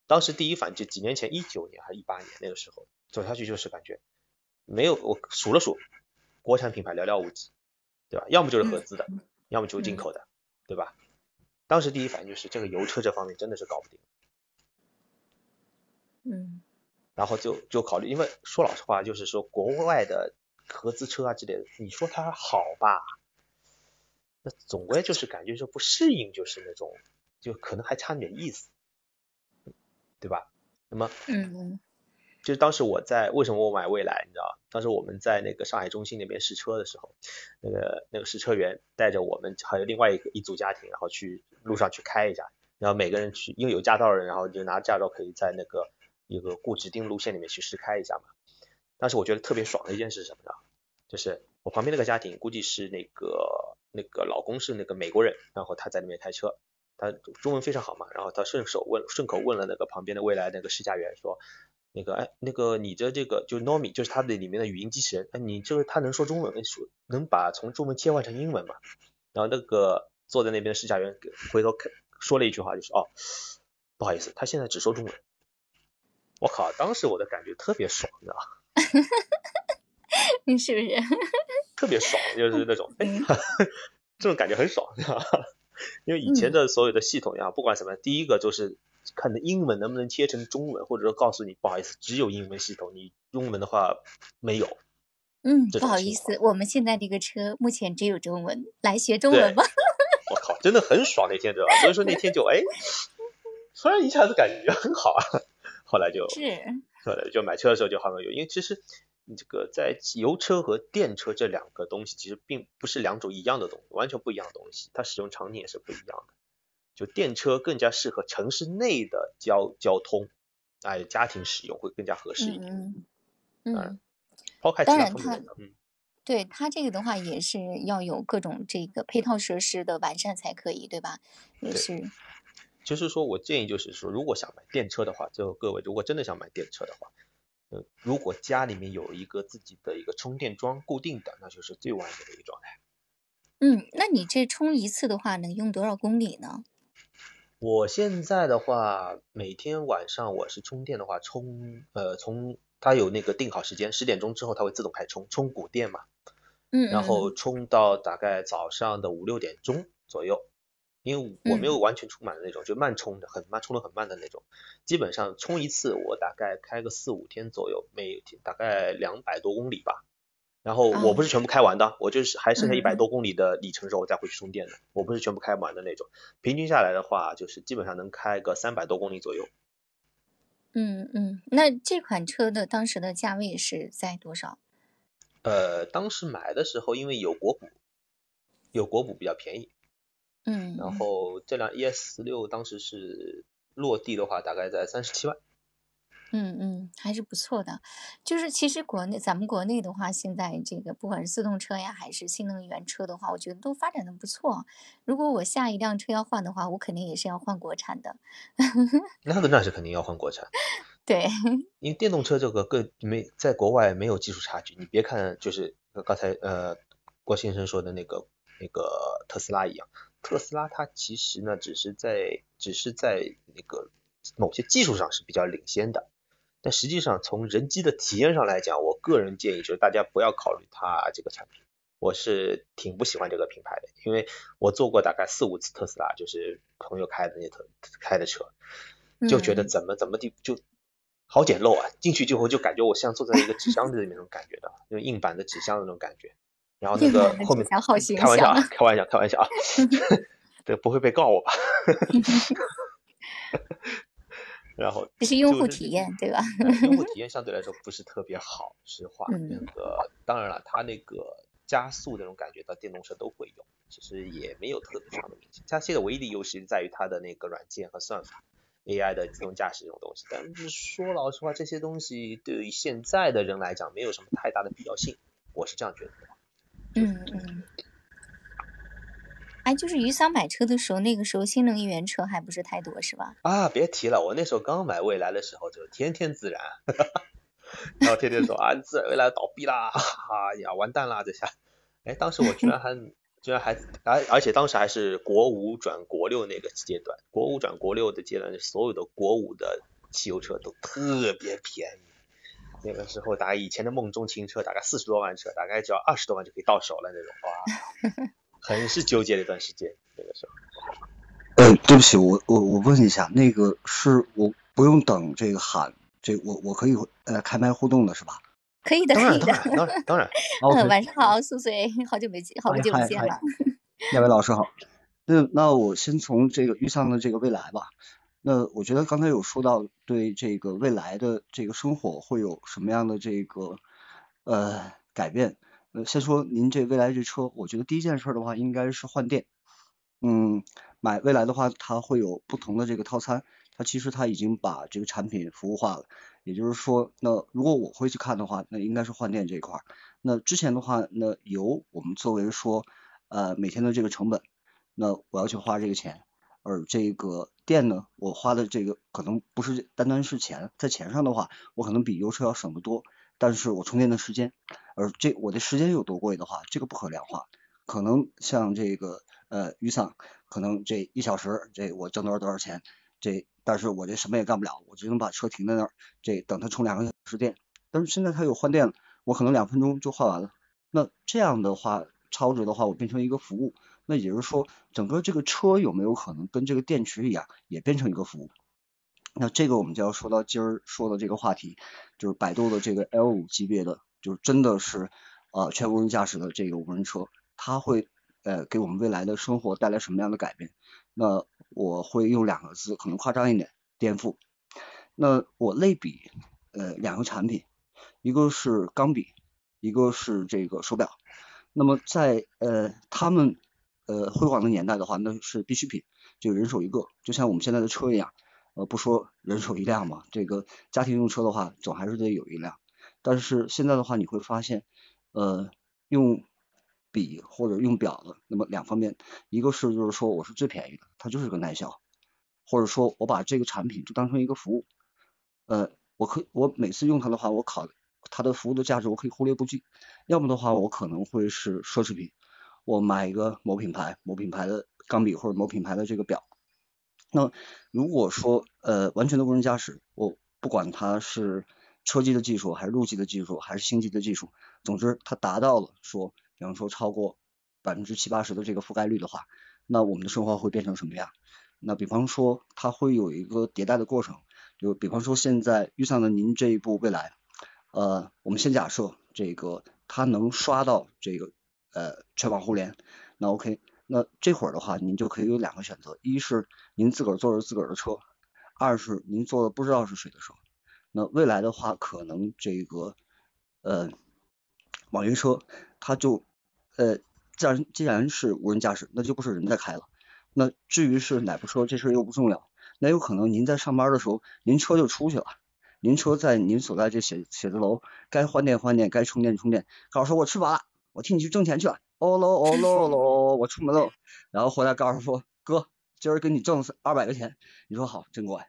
当时第一反应就几年前，一九年还是一八年那个时候走下去就是感觉没有我数了数，国产品牌寥寥无几，对吧？要么就是合资的，要么就是进口的，对吧？当时第一反应就是这个油车这方面真的是搞不定。嗯。然后就就考虑，因为说老实话，就是说国外的合资车啊之类的，你说它好吧，那总归就是感觉说不适应，就是那种就可能还差点意思，对吧？那么，嗯，就是当时我在为什么我买蔚来，你知道当时我们在那个上海中心那边试车的时候，那个那个试车员带着我们还有另外一个一组家庭，然后去路上去开一下，然后每个人去，因为有驾照的人，然后就拿驾照可以在那个。一个固指定路线里面去试开一下嘛，当时我觉得特别爽的一件事是什么呢？就是我旁边那个家庭估计是那个那个老公是那个美国人，然后他在里面开车，他中文非常好嘛，然后他顺手问顺口问了那个旁边的未来那个试驾员说，那个哎那个你的这个就 Nomi 就是他的里面的语音机器人，哎你这个他能说中文，说能把从中文切换成英文吗？然后那个坐在那边的试驾员回头看说了一句话，就是哦不好意思，他现在只说中文。我靠！当时我的感觉特别爽，你知道吗？你是不是？特别爽，就是那种，哎，这种感觉很爽，你知道吗？因为以前的所有的系统呀，不管什么，第一个就是看的英文能不能切成中文，或者说告诉你不好意思，只有英文系统，你中文的话没有。嗯，不好意思，我们现在这个车目前只有中文，来学中文吧。我靠，真的很爽那天，知道吧？所以说那天就哎，突然一下子感觉很好啊。后来就，是，后来就买车的时候就好有，因为其实你这个在油车和电车这两个东西其实并不是两种一样的东西，完全不一样的东西，它使用场景也是不一样的。就电车更加适合城市内的交交通，哎，家庭使用会更加合适一点。嗯嗯，抛开当然它，嗯，对它这个的话也是要有各种这个配套设施的完善才可以，对吧？也是。就是说，我建议就是说，如果想买电车的话，就各位如果真的想买电车的话，呃，如果家里面有一个自己的一个充电桩固定的，那就是最完美的一个状态。嗯，那你这充一次的话，能用多少公里呢？我现在的话，每天晚上我是充电的话，充呃从它有那个定好时间，十点钟之后它会自动开充，充谷电嘛。嗯。然后充到大概早上的五六点钟左右。因为我没有完全充满的那种，就慢充的，很慢，充的很慢的那种。基本上充一次，我大概开个四五天左右，每天大概两百多公里吧。然后我不是全部开完的，我就是还剩下一百多公里的里程时候，我再回去充电的。我不是全部开完的那种，平均下来的话，就是基本上能开个三百多公里左右。嗯嗯，那这款车的当时的价位是在多少？呃，当时买的时候，因为有国补，有国补比较便宜。嗯，然后这辆 ES 六当时是落地的话，大概在三十七万。嗯嗯，还是不错的。就是其实国内咱们国内的话，现在这个不管是自动车呀，还是新能源车的话，我觉得都发展的不错。如果我下一辆车要换的话，我肯定也是要换国产的。那个那是肯定要换国产。对，因为电动车这个更没在国外没有技术差距。你别看就是刚才呃郭先生说的那个那个特斯拉一样。特斯拉它其实呢，只是在只是在那个某些技术上是比较领先的，但实际上从人机的体验上来讲，我个人建议就是大家不要考虑它这个产品。我是挺不喜欢这个品牌的，因为我坐过大概四五次特斯拉，就是朋友开的那特开的车，就觉得怎么怎么地就好简陋啊，进去之后就感觉我像坐在一个纸箱子里面那种感觉的，就硬板的纸箱的那种感觉。然后那个后面开玩笑啊，开玩笑，开玩笑啊，这不会被告我吧？然后这是用户体验对吧？用户体验相对来说不是特别好，实话。那个当然了，它那个加速那种感觉到电动车都会有，其实也没有特别强的明显。它现在唯一的优势在于它的那个软件和算法，AI 的自动驾驶这种东西。但是说老实话，这些东西对于现在的人来讲没有什么太大的必要性，我是这样觉得。嗯嗯，哎，就是于桑买车的时候，那个时候新能源车还不是太多，是吧？啊，别提了，我那时候刚买蔚来的时候，就天天自燃，然后天天说啊，自然未来倒闭啦，哎呀，完蛋啦这下。哎，当时我居然还 居然还而而且当时还是国五转国六那个阶段，国五转国六的阶段，所有的国五的汽油车都特别便宜。那个时候，大概以前的梦中情车，大概四十多万车，大概只要二十多万就可以到手了那种，哇，很是纠结的一段时间，那个时候。呃，对不起，我我我问一下，那个是我不用等这个喊，这我我可以呃开麦互动的是吧？可以的，当然，可以的。当然，当然，当然。嗯，晚上好，素水，好久没见，好久不见了。两位老师好。那那我先从这个遇上的这个未来吧。那我觉得刚才有说到对这个未来的这个生活会有什么样的这个呃改变？呃，先说您这未来这车，我觉得第一件事的话应该是换电。嗯，买未来的话，它会有不同的这个套餐，它其实它已经把这个产品服务化了。也就是说，那如果我会去看的话，那应该是换电这一块。那之前的话，那油我们作为说呃每天的这个成本，那我要去花这个钱，而这个电呢，我花的这个可能不是单单是钱，在钱上的话，我可能比油车要省得多，但是我充电的时间，而这我的时间有多贵的话，这个不可量化。可能像这个呃雨伞，可能这一小时这我挣多少多少钱，这但是我这什么也干不了，我只能把车停在那儿，这等它充两个小时电。但是现在它有换电了，我可能两分钟就换完了。那这样的话，超值的话，我变成一个服务。那也就是说，整个这个车有没有可能跟这个电池一样，也变成一个服务？那这个我们就要说到今儿说的这个话题，就是百度的这个 L 五级别的，就是真的是呃全无人驾驶的这个无人车。它会呃给我们未来的生活带来什么样的改变？那我会用两个字，可能夸张一点，颠覆。那我类比呃两个产品，一个是钢笔，一个是这个手表。那么在呃他们呃辉煌的年代的话，那是必需品，就人手一个，就像我们现在的车一样，呃不说人手一辆嘛，这个家庭用车的话，总还是得有一辆。但是现在的话，你会发现呃用笔或者用表的，那么两方面，一个是就是说我是最便宜的，它就是个耐销，或者说我把这个产品就当成一个服务，呃，我可我每次用它的话，我考它的服务的价值我可以忽略不计，要么的话我可能会是奢侈品，我买一个某品牌某品牌的钢笔或者某品牌的这个表，那如果说呃完全的无人驾驶，我不管它是车机的技术还是路基的技术还是星际的技术，总之它达到了说。比方说超过百分之七八十的这个覆盖率的话，那我们的生活会变成什么样？那比方说它会有一个迭代的过程，就比方说现在预算了您这一步未来，呃，我们先假设这个它能刷到这个呃全网互联，那 OK，那这会儿的话您就可以有两个选择，一是您自个儿坐着自个儿的车，二是您坐的不知道是谁的车。那未来的话可能这个呃。网约车，它就呃，既然既然是无人驾驶，那就不是人在开了。那至于是哪部车，这事儿又不重要。那有可能您在上班的时候，您车就出去了，您车在您所在这写写字楼，该换电换电，该充电充电。告诉我吃饱了，我替你去挣钱去了。哦喽哦喽喽，我出门喽。然后回来告诉说，哥，今儿给你挣二百块钱。你说好，真乖。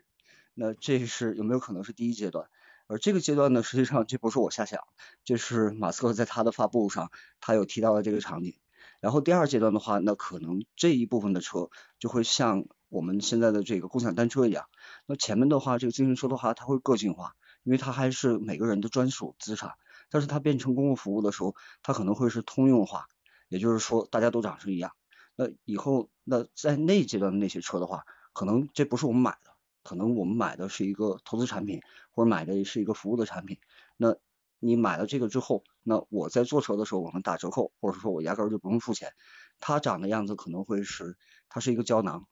那这是有没有可能是第一阶段？而这个阶段呢，实际上这不是我瞎想，这是马斯克在他的发布上，他有提到的这个场景。然后第二阶段的话，那可能这一部分的车就会像我们现在的这个共享单车一样，那前面的话，这个自行车的话，它会个性化，因为它还是每个人的专属资产。但是它变成公共服务的时候，它可能会是通用化，也就是说大家都长成一样。那以后，那在那阶段的那些车的话，可能这不是我们买的。可能我们买的是一个投资产品，或者买的是一个服务的产品。那你买了这个之后，那我在坐车的时候我们打折扣，或者说我压根儿就不用付钱。它长的样子可能会是，它是一个胶囊，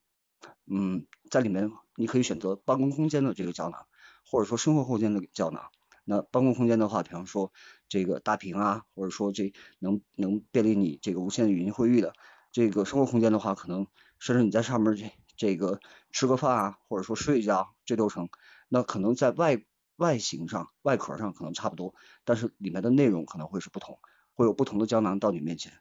嗯，在里面你可以选择办公空间的这个胶囊，或者说生活空间的胶囊。那办公空间的话，比方说这个大屏啊，或者说这能能便利你这个无线语音会议的。这个生活空间的话，可能甚至你在上面这。这个吃个饭啊，或者说睡一觉，这都成。那可能在外外形上、外壳上可能差不多，但是里面的内容可能会是不同，会有不同的胶囊到你面前。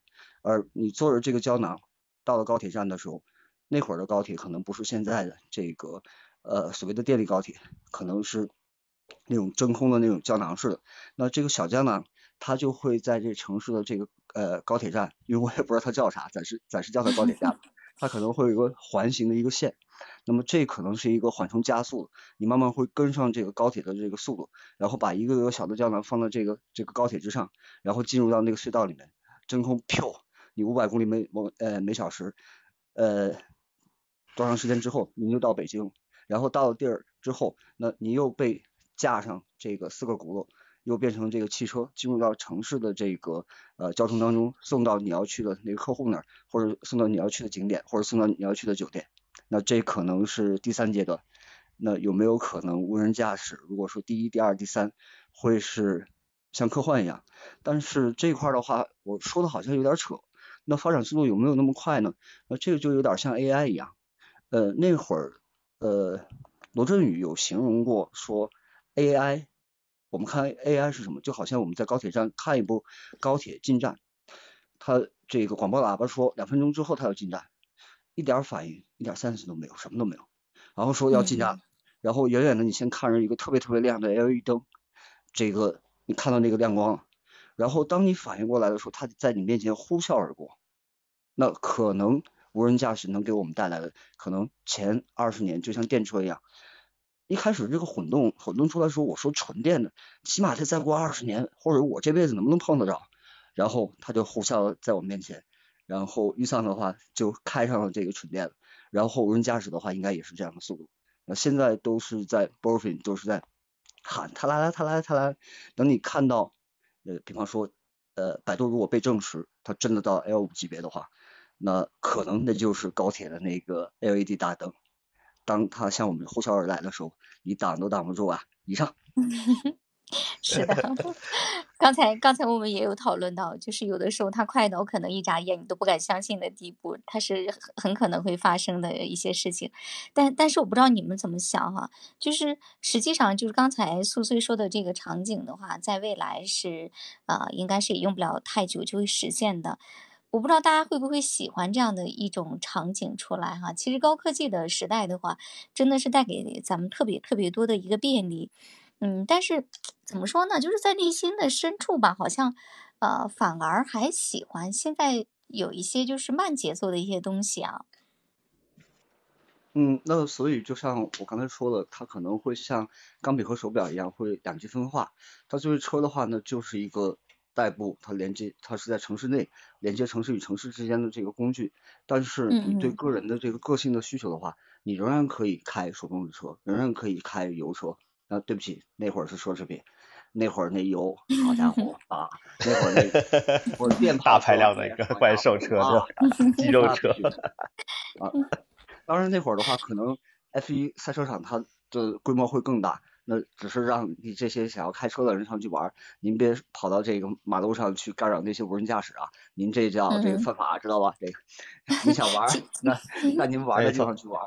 而你坐着这个胶囊到了高铁站的时候，那会儿的高铁可能不是现在的这个呃所谓的电力高铁，可能是那种真空的那种胶囊式的。那这个小胶囊它就会在这城市的这个呃高铁站，因为我也不知道它叫啥，暂时暂时叫它高铁站。它可能会有一个环形的一个线，那么这可能是一个缓冲加速，你慢慢会跟上这个高铁的这个速度，然后把一个个小的胶囊放到这个这个高铁之上，然后进入到那个隧道里面，真空飘你五百公里每每呃每小时，呃多长时间之后，您就到北京，然后到了地儿之后，那你又被架上这个四个轱辘，又变成这个汽车进入到城市的这个呃交通当中，送到你要去的那个客户那儿，或者送到你要去的景点，或者送到你要去的酒店，那这可能是第三阶段。那有没有可能无人驾驶？如果说第一、第二、第三会是像科幻一样，但是这块的话，我说的好像有点扯。那发展速度有没有那么快呢？那这个就有点像 AI 一样。呃，那会儿呃，罗振宇有形容过说 AI，我们看 AI 是什么？就好像我们在高铁站看一部高铁进站，它这个广播喇叭说两分钟之后它要进站，一点反应，一点 sense 都没有，什么都没有。然后说要进站，然后远远的你先看着一个特别特别亮的 LED 灯，这个你看到那个亮光了，然后当你反应过来的时候，它在你面前呼啸而过，那可能无人驾驶能给我们带来的，可能前二十年就像电车一样，一开始这个混动混动出来时候，我说纯电的，起码得再过二十年，或者我这辈子能不能碰得着，然后它就呼啸在我面前，然后遇上的话就开上了这个纯电了。然后无人驾驶的话，应该也是这样的速度。那现在都是在 b o r f i n 都是在喊它来了，它来了，它来。等你看到，呃，比方说，呃，百度如果被证实它真的到 L 五级别的话，那可能那就是高铁的那个 LED 大灯。当它向我们呼啸而来的时候，你挡都挡不住啊！以上。是的，刚才刚才我们也有讨论到，就是有的时候它快到可能一眨眼你都不敢相信的地步，它是很很可能会发生的一些事情。但但是我不知道你们怎么想哈，就是实际上就是刚才素穗说的这个场景的话，在未来是啊，应该是也用不了太久就会实现的。我不知道大家会不会喜欢这样的一种场景出来哈。其实高科技的时代的话，真的是带给咱们特别特别多的一个便利。嗯，但是怎么说呢？就是在内心的深处吧，好像，呃，反而还喜欢现在有一些就是慢节奏的一些东西啊。嗯，那所以就像我刚才说的，它可能会像钢笔和手表一样，会两极分化。它作为车的话呢，就是一个代步，它连接，它是在城市内连接城市与城市之间的这个工具。但是你对个人的这个个性的需求的话，你仍然可以开手动的车，仍然可以开油车。啊，对不起，那会儿是奢侈品，那会儿那油，好家伙 啊，那会儿那我电大排量的一个怪兽车是吧？肌肉车啊，当然那会儿的话，可能 F 一赛车场它的规模会更大，那只是让你这些想要开车的人上去玩，您别跑到这个马路上去干扰那些无人驾驶啊，您这叫这个犯法，知道吧？这个 你想玩，那 那您玩的地方去玩。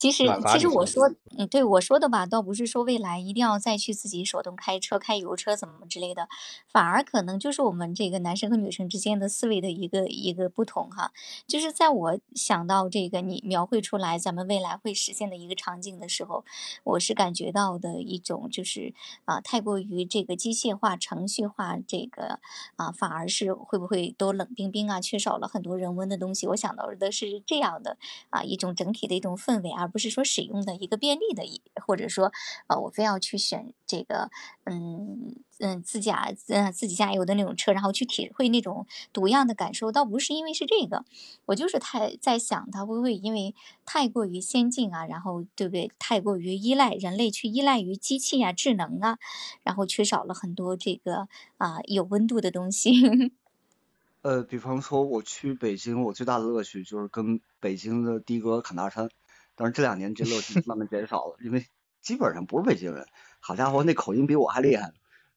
其实，其实我说，嗯，对我说的吧，倒不是说未来一定要再去自己手动开车、开油车怎么之类的，反而可能就是我们这个男生和女生之间的思维的一个一个不同哈。就是在我想到这个你描绘出来咱们未来会实现的一个场景的时候，我是感觉到的一种就是啊，太过于这个机械化、程序化，这个啊，反而是会不会都冷冰冰啊，缺少了很多人文的东西。我想到的是这样的啊，一种整体的一种氛围啊。不是说使用的一个便利的，或者说，呃，我非要去选这个，嗯嗯，自驾，嗯，自己加油的那种车，然后去体会那种独样的感受，倒不是因为是这个，我就是太在想，它会不会因为太过于先进啊，然后对不对？太过于依赖人类去依赖于机器啊、智能啊，然后缺少了很多这个啊有温度的东西。呃，比方说我去北京，我最大的乐趣就是跟北京的的哥侃大山。但是这两年这乐趣 慢慢减少了，因为基本上不是北京人。好家伙，那口音比我还厉害，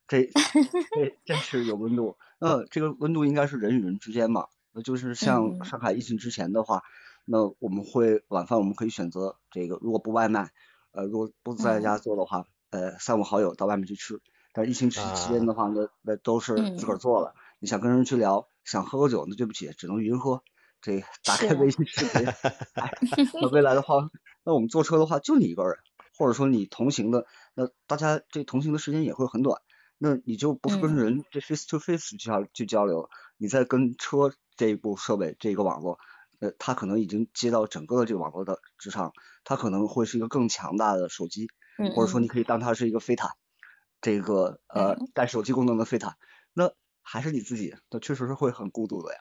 这 这真是有温度。那这个温度应该是人与人之间嘛？那就是像上海疫情之前的话，那我们会晚饭我们可以选择这个，如果不外卖，呃，如果不在家做的话，呃，三五好友到外面去吃。但是疫情期期间的话，那那都是自个儿做了。你想跟人去聊，想喝个酒，那对不起，只能云喝。这打开微信视频，那未来的话，那我们坐车的话就你一个人，或者说你同行的，那大家这同行的时间也会很短，那你就不是跟人这 face to face 去交去交流，你在跟车这一部设备这一个网络，呃，它可能已经接到整个的这个网络的之上，它可能会是一个更强大的手机，或者说你可以当它是一个飞毯，这个呃带手机功能的飞毯，那还是你自己，那确实是会很孤独的呀。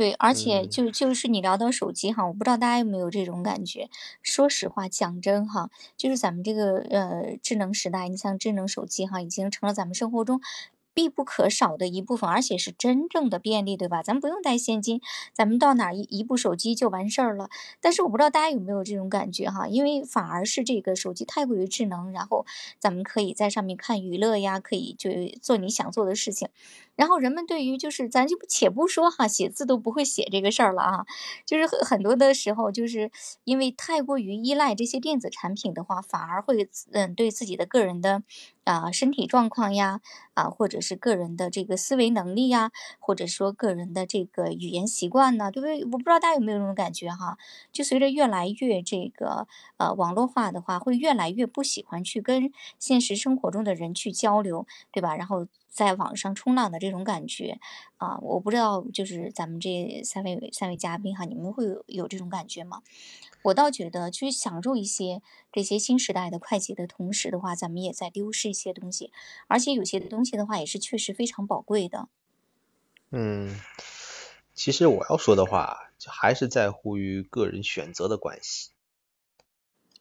对，而且嗯就就是你聊到手机哈，我不知道大家有没有这种感觉。说实话，讲真哈，就是咱们这个呃智能时代，你像智能手机哈，已经成了咱们生活中必不可少的一部分，而且是真正的便利，对吧？咱们不用带现金，咱们到哪儿一一部手机就完事儿了。但是我不知道大家有没有这种感觉哈，因为反而是这个手机太过于智能，然后咱们可以在上面看娱乐呀，可以就做你想做的事情。然后人们对于就是咱就且不说哈，写字都不会写这个事儿了啊，就是很很多的时候，就是因为太过于依赖这些电子产品的话，反而会嗯对自己的个人的啊、身体状况呀啊，或者是个人的这个思维能力呀，或者说个人的这个语言习惯呢，对不对？我不知道大家有没有这种感觉哈？就随着越来越这个呃网络化的话，会越来越不喜欢去跟现实生活中的人去交流，对吧？然后在网上冲浪的这种感觉啊，我不知道就是咱们这三位三位嘉宾哈，你们会有有这种感觉吗？我倒觉得去享受一些这些新时代的快捷的同时的话，咱们也在丢失一些东西，而且有些东西的话也是确实非常宝贵的。嗯，其实我要说的话，就还是在乎于个人选择的关系。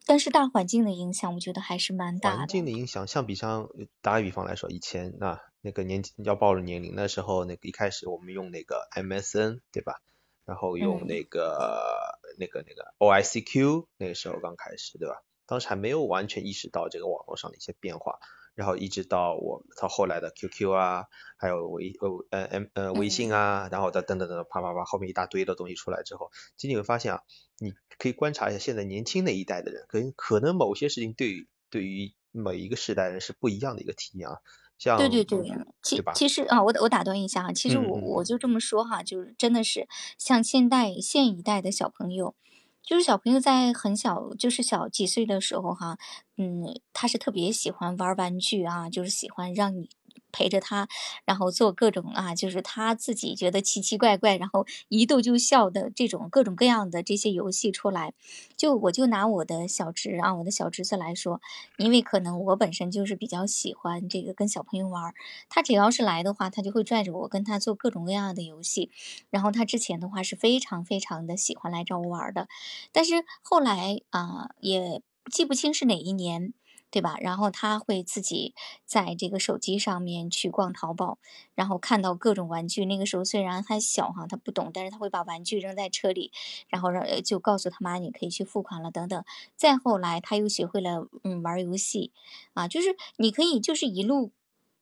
但是大环境的影响，我觉得还是蛮大的环境的。的影响，相比上，打个比方来说，以前那那个年纪要暴露年龄的时候，那个一开始我们用那个 MSN 对吧？然后用嗯那个、那个那个 OICQ，那个时候刚开始对吧？当时还没有完全意识到这个网络上的一些变化，然后一直到我到后来的 QQ 啊，还有微呃呃 M 呃微信啊，然后再等等等等啪啪啪后面一大堆的东西出来之后，其实你会发现啊，你可以观察一下现在年轻的一代的人，跟可能某些事情对于对于每一个时代人是不一样的一个体验啊，像对对对，其吧？其实啊，我我打断一下啊，其实我我就这么说哈，就是真的是像现代现一代的小朋友，就是小朋友在很小，就是小几岁的时候哈，嗯，他是特别喜欢玩玩具啊，就是喜欢让你陪着他，然后做各种啊，就是他自己觉得奇奇怪怪，然后一逗就笑的这种各种各样的这些游戏出来。就我就拿我的小侄啊，我的小侄子来说，因为可能我本身就是比较喜欢这个跟小朋友玩，他只要是来的话，他就会拽着我跟他做各种各样的游戏。然后他之前的话是非常非常的喜欢来找我玩的，但是后来啊、也记不清是哪一年。对吧？然后他会自己在这个手机上面去逛淘宝，然后看到各种玩具。那个时候虽然还小哈，他不懂，但是他会把玩具扔在车里，然后让就告诉他妈你可以去付款了等等。再后来他又学会了嗯玩游戏，啊，就是你可以就是一路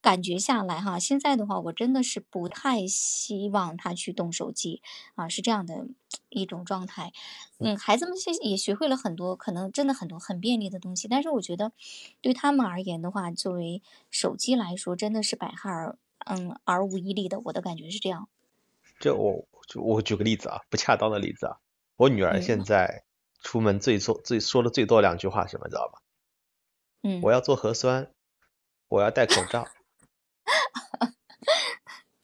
感觉下来哈。现在的话，我真的是不太希望他去动手机啊，是这样的一种状态。嗯，孩子们现也学会了很多，可能真的很多很便利的东西，但是我觉得对他们而言的话，作为手机来说，真的是百害而嗯而无一利的，我的感觉是这样。这我就我举个例子啊，不恰当的例子啊，我女儿现嗯在出门最说最说的最多两句话什么，知道吧？嗯我要做核酸，我要戴口罩，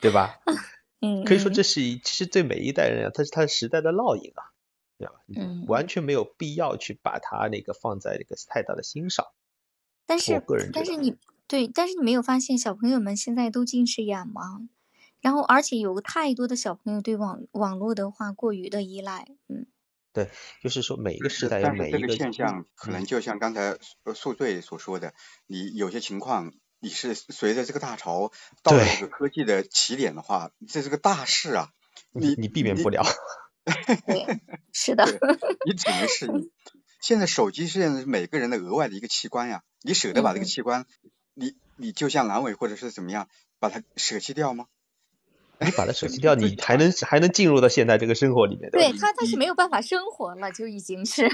对吧？嗯可以说嗯这是一，其实对每一代人啊，它是它时代的烙印啊，对吧？嗯，完全没有必要去把它那个放在那个太大的心上。但是但是你对，但是你没有发现小朋友们现在都近视眼吗？然后而且有太多的小朋友对网网络的话过于的依赖，嗯对，就是说每一个时，代有每一个现象可能嗯就像刚才呃宿醉所说的，你有些情况你是随着这个大潮到了这个科技的起点的话，这是个大事啊，你你你避免不了。对，是的，你只能是你。现在手机现在是每个人的额外的一个器官呀，你舍得把这个嗯器官，你你就像阑尾或者是怎么样，把它舍弃掉吗？你把它舍弃 掉，你还能还能进入到现在这个生活里面？对他他是没有办法生活了，就已经是，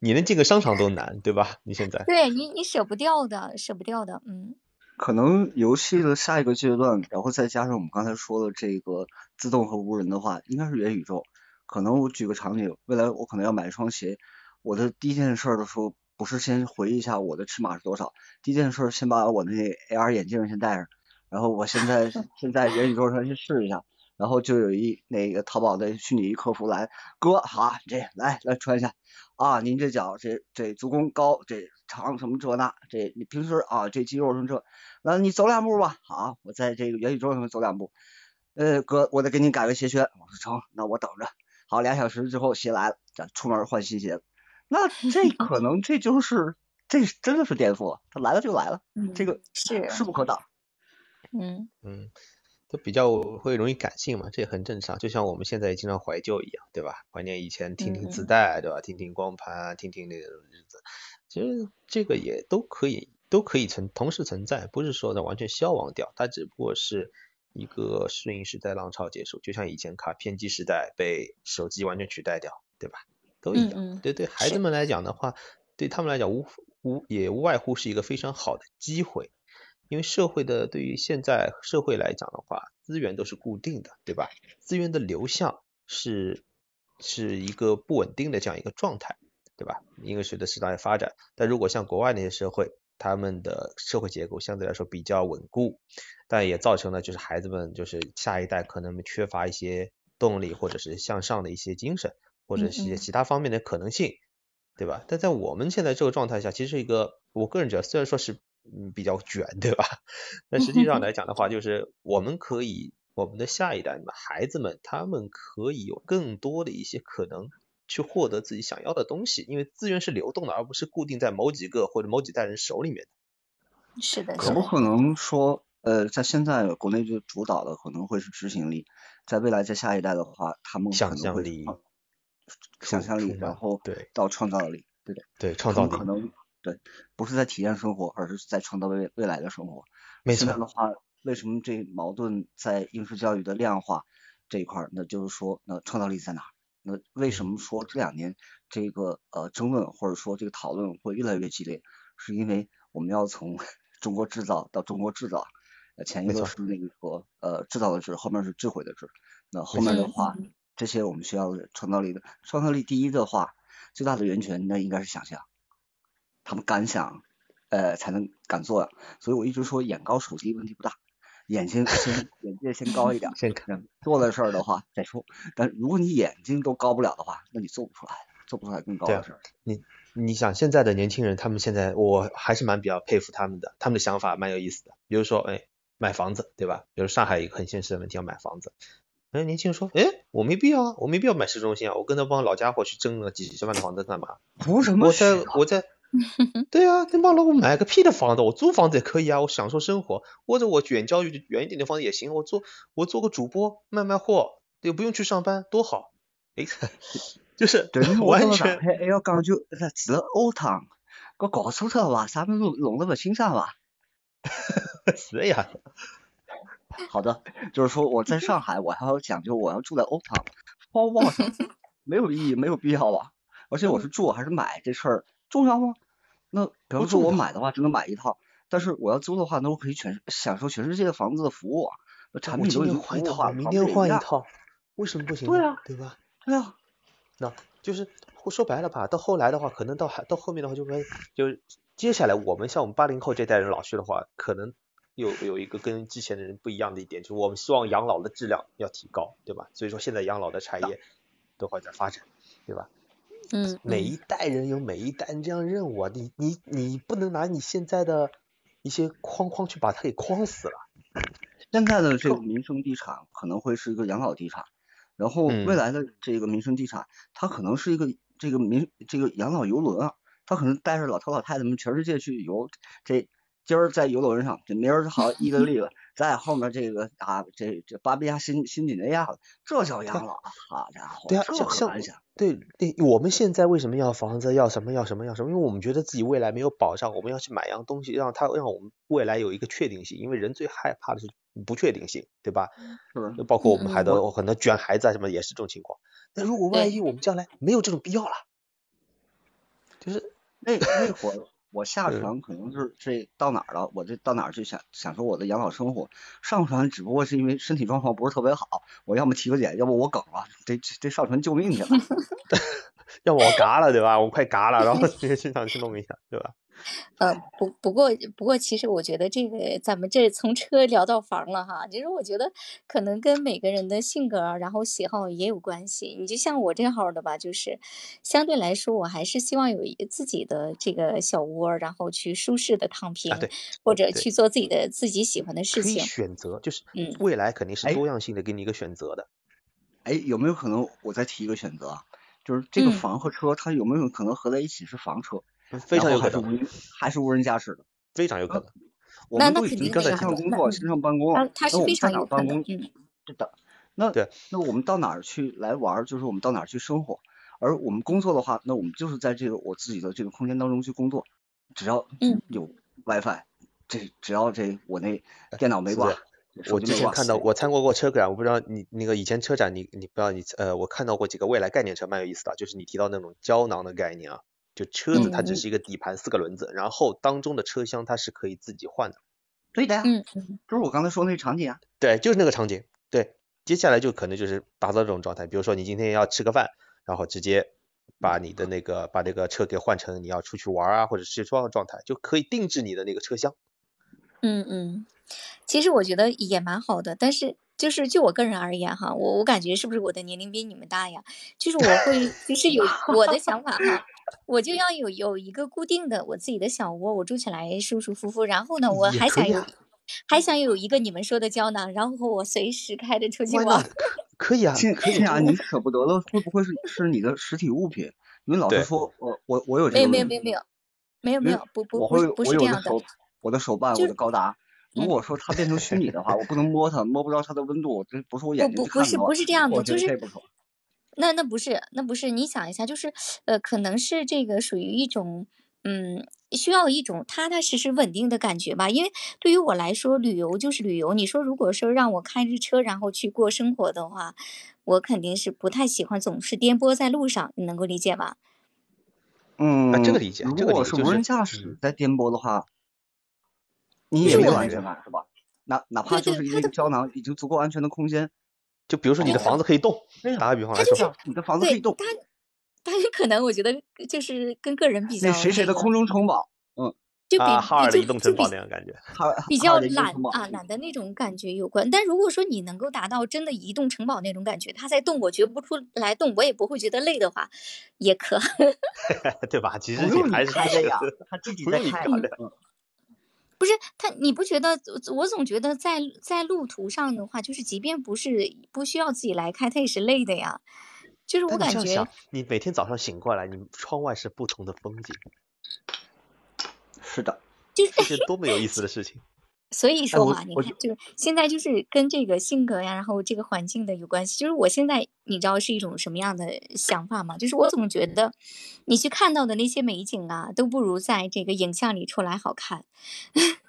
你能进个商场都难，对吧？你现在对你你舍不掉的，舍不掉的，嗯可能游戏的下一个阶段，然后再加上我们刚才说的这个自动和无人的话，应该是元宇宙。可能我举个场景，未来我可能要买一双鞋，我的第一件事儿的时候，不是先回忆一下我的尺码是多少，第一件事儿先把我那 AR 眼镜先戴上，然后我现在 现在元宇宙上去试一下，然后就有一那个淘宝的虚拟客服来，哥好，这来来穿一下。啊，您这脚这这足弓高，这长什么这那，这你平时啊这肌肉什么这，那你走两步吧。好，我在这个元宇宙上走两步。呃，哥，我得给你改个鞋楦。我说成，那我等着。好，俩小时之后鞋来了，咱出门换新鞋。那 这可能这就是这真的是颠覆了，他来了就来了，这个是势不可挡。嗯嗯，都比较会容易感性嘛，这也很正常。就像我们现在也经常怀旧一样，对吧？怀念以前听听磁带，对吧？听听光盘，听听那种日子。其实这个也都可以，都可以存同时存在，不是说的完全消亡掉，它只不过是一个适应时代浪潮结束，就像以前卡片机时代被手机完全取代掉，对吧？都一样。对对，孩子们来讲的话，对他们来讲无无也无外乎是一个非常好的机会。因为社会的对于现在社会来讲的话，资源都是固定的，对吧？资源的流向是是一个不稳定的这样一个状态，对吧？因为随着时代发展，但如果像国外那些社会，他们的社会结构相对来说比较稳固，但也造成了就是孩子们就是下一代可能缺乏一些动力或者是向上的一些精神，或者是其他方面的可能性，对吧？但在我们现在这个状态下，其实一个我个人觉得虽然说是。嗯，比较卷，对吧？那实际上来讲的话，就是我们可以，我们的下一代们，孩子们，他们可以有更多的一些可能去获得自己想要的东西，因为资源是流动的，而不是固定在某几个或者某几代人手里面的。是的，可不可能说，呃，在现在国内就主导的可能会是执行力，在未来在下一代的话，他们想象力，想象力，然后对到创造力，对对对，创造力可能。对，不是在体验生活，而是在创造未未来的生活。没错。这样的话，为什么这矛盾在应试教育的量化这一块？那就是说，那创造力在哪？那为什么说这两年这个呃争论或者说这个讨论会越来越激烈？是因为我们要从 中国制造到中国制造，前一个是那个呃制造的制，后面是智慧的智。那后面的话，这些我们需要创造力的创造力第一的话，最大的源泉那应该是想象。他们敢想，呃，才能敢做呀。所以我一直说眼高手低问题不大，眼睛先眼界先高一点，先看做的事儿的话再说。但如果你眼睛都高不了的话，那你做不出来，做不出来更高的事儿。你你想现在的年轻人，他们现在我还是蛮比较佩服他们的，他们的想法蛮有意思的。比如说，哎，买房子，对吧？比如上海一个很现实的问题要买房子，哎，年轻人说，哎，我没必要啊，我没必要买市中心啊，我跟那帮老家伙去争那几十万的房子干嘛？图什么？我在我在。对啊，那帮老我买个屁的房子，我租房子也可以啊，我享受生活，或者我远郊远一点的房子也行，我做我做个主播卖卖货，又不用去上班，多好。哎，就是完全。哎要讲究住欧汤，个高速车吧，啥么弄弄得不清爽吧？是呀。好的，就是说我在上海，我还要讲究我要住在欧汤，包不好没有意义，没有必要吧。而且我是住还是买这事儿。重要吗？那比方说我买的话只能买一套，但是我要租的话，那我可以全享受全世界的房子的服务啊。产品都已经换一套，明天换一套，为什么不行？对啊，对吧？对啊，那就是说白了吧，到后来的话，可能到还到后面的话，就会就接下来我们像我们八零后这代人老去的话，可能有有一个跟之前的人不一样的一点，就是我们希望养老的质量要提高，对吧？所以说现在养老的产业都会在发展，对吧？嗯，每一代人有每一代人这样任务啊，你你你不能拿你现在的一些框框去把它给框死了。现在的这个民生地产可能会是一个养老地产，然后未来的这个民生地产，它可能是一个这个民这个养老游轮啊，它可能带着老头老太太们全世界去游这。今儿在游轮上，这明儿好意大利了，在后面这个啊，这这巴比亚新新几内亚了，这叫养老，好家伙，对啊，像对对，我们现在为什么要房子，要什么要什么要什么？因为我们觉得自己未来没有保障，我们要去买样东西，让它让我们未来有一个确定性，因为人最害怕的是不确定性，对吧？是。包括我们还得很多卷孩子啊什么也是这种情况。那如果万一我们将来没有这种必要了，就是那那会儿。我下船可能是这到哪儿了，我这到哪儿去享享受我的养老生活。上船只不过是因为身体状况不是特别好，我要么提个检，要不我梗了，得得上船救命去了。要不我嘎了，对吧？我快嘎了，然后直接现场去弄一下，对吧？呃，不不过不过，其实我觉得这个咱们这从车聊到房了哈，其实我觉得可能跟每个人的性格然后喜好也有关系。你就像我这号的吧，就是相对来说，我还是希望有一个自己的这个小窝，然后去舒适的躺啊，平，对或者，去做自己的自己喜欢的事可以情。选择，就是嗯未来肯定是哎多样性的给你一个选择的。哎，有没有可能我再提一个选择啊？就是这个嗯房和车，它有没有可能合在一起是房车，嗯非常有可能，还是无人还是无人驾驶的？非常有可能。那我们都已那肯定经线刚才提的，那上工作、嗯，线上办公了，它它是非那我们在哪常有可能，儿办公？嗯是的，那对，那我们到哪儿去来玩儿？就是我们到哪儿去生活。而我们工作的话，那我们就是在这个我自己的这个空间当中去工作，只要嗯有 WiFi，这只要这我那电脑没。挂，手我之前看到，我参观过车展，我不知道你那个以前车展你你不知道你呃，我看到过几个未来概念车，蛮有意思的，就是你提到那种胶囊的概念啊，就车子它只嗯是一个底盘四个轮子，然后当中的车厢它是可以自己换的，对的呀，嗯嗯就是我刚才说那个场景啊。对，就是那个场景，对，接下来就可能就是达到这种状态，比如说你今天要吃个饭，然后直接把你的那个把这个车给换成你要出去玩啊或者是这样的状态，就可以定制你的那个车厢。嗯嗯，其实我觉得也蛮好的，但是就是就我个人而言哈，我我感觉是不是我的年龄比你们大呀？就是我会就是有我的想法哈，我就要有有一个固定的我自己的小窝，我住起来舒舒服服。然后呢，我还想有啊还想有一个你们说的胶囊，然后我随时开着出去玩。可以啊，可以啊，你舍不得了，会不会是是你的实体物品？因为老是说，我我我有这没有个，没有没有没有没有没有，不不不是不我是这样的，有的手我的手办我的高达，如嗯果说它变成虚拟的话，我不能摸它，摸不着它的温度，这不是我眼睛不不是不去看的话，是这样的，就是。那那不是那不是，你想一下，就是呃，可能是这个属于一种嗯，需要一种踏踏实实稳定的感觉吧。因为对于我来说，旅游就是旅游。你说如果说让我开着车然后去过生活的话，我肯定是不太喜欢总是颠簸在路上，你能够理解吧？啊，这个嗯，理解，如这个理解就是果是无人驾嗯驶在颠簸的话，你也没有安全感是吧？哪哪怕就是一个胶囊已经足够安全的空间，就比如说你的房子可以动，打个比方来说，你的房子可以动，对它，它可能我觉得就是跟个人比较那谁谁，的空中城堡，嗯，就比啊，哈尔的就就比移动城堡那样感觉。比较懒，啊，懒的那种感觉有关。但如果说你能够达到真的移动城堡那种感觉，它在动，我觉不出来动，我也不会觉得累的话，也可。对吧？其实不用你你还是开的呀，他自己不在开的。嗯。不是他，你不觉得？我总觉得在在路途上的话，就是即便不是不需要自己来开，他也是累的呀。就是我感觉，你每天早上醒过来，你窗外是不同的风景，是的，就是是多么有意思的事情。所以说嘛，你看，就是现在就是跟这个性格呀，然后这个环境的有关系。就是我现在你知道是一种什么样的想法吗？就是我总觉得，你去看到的那些美景啊，都不如在这个影像里出来好看。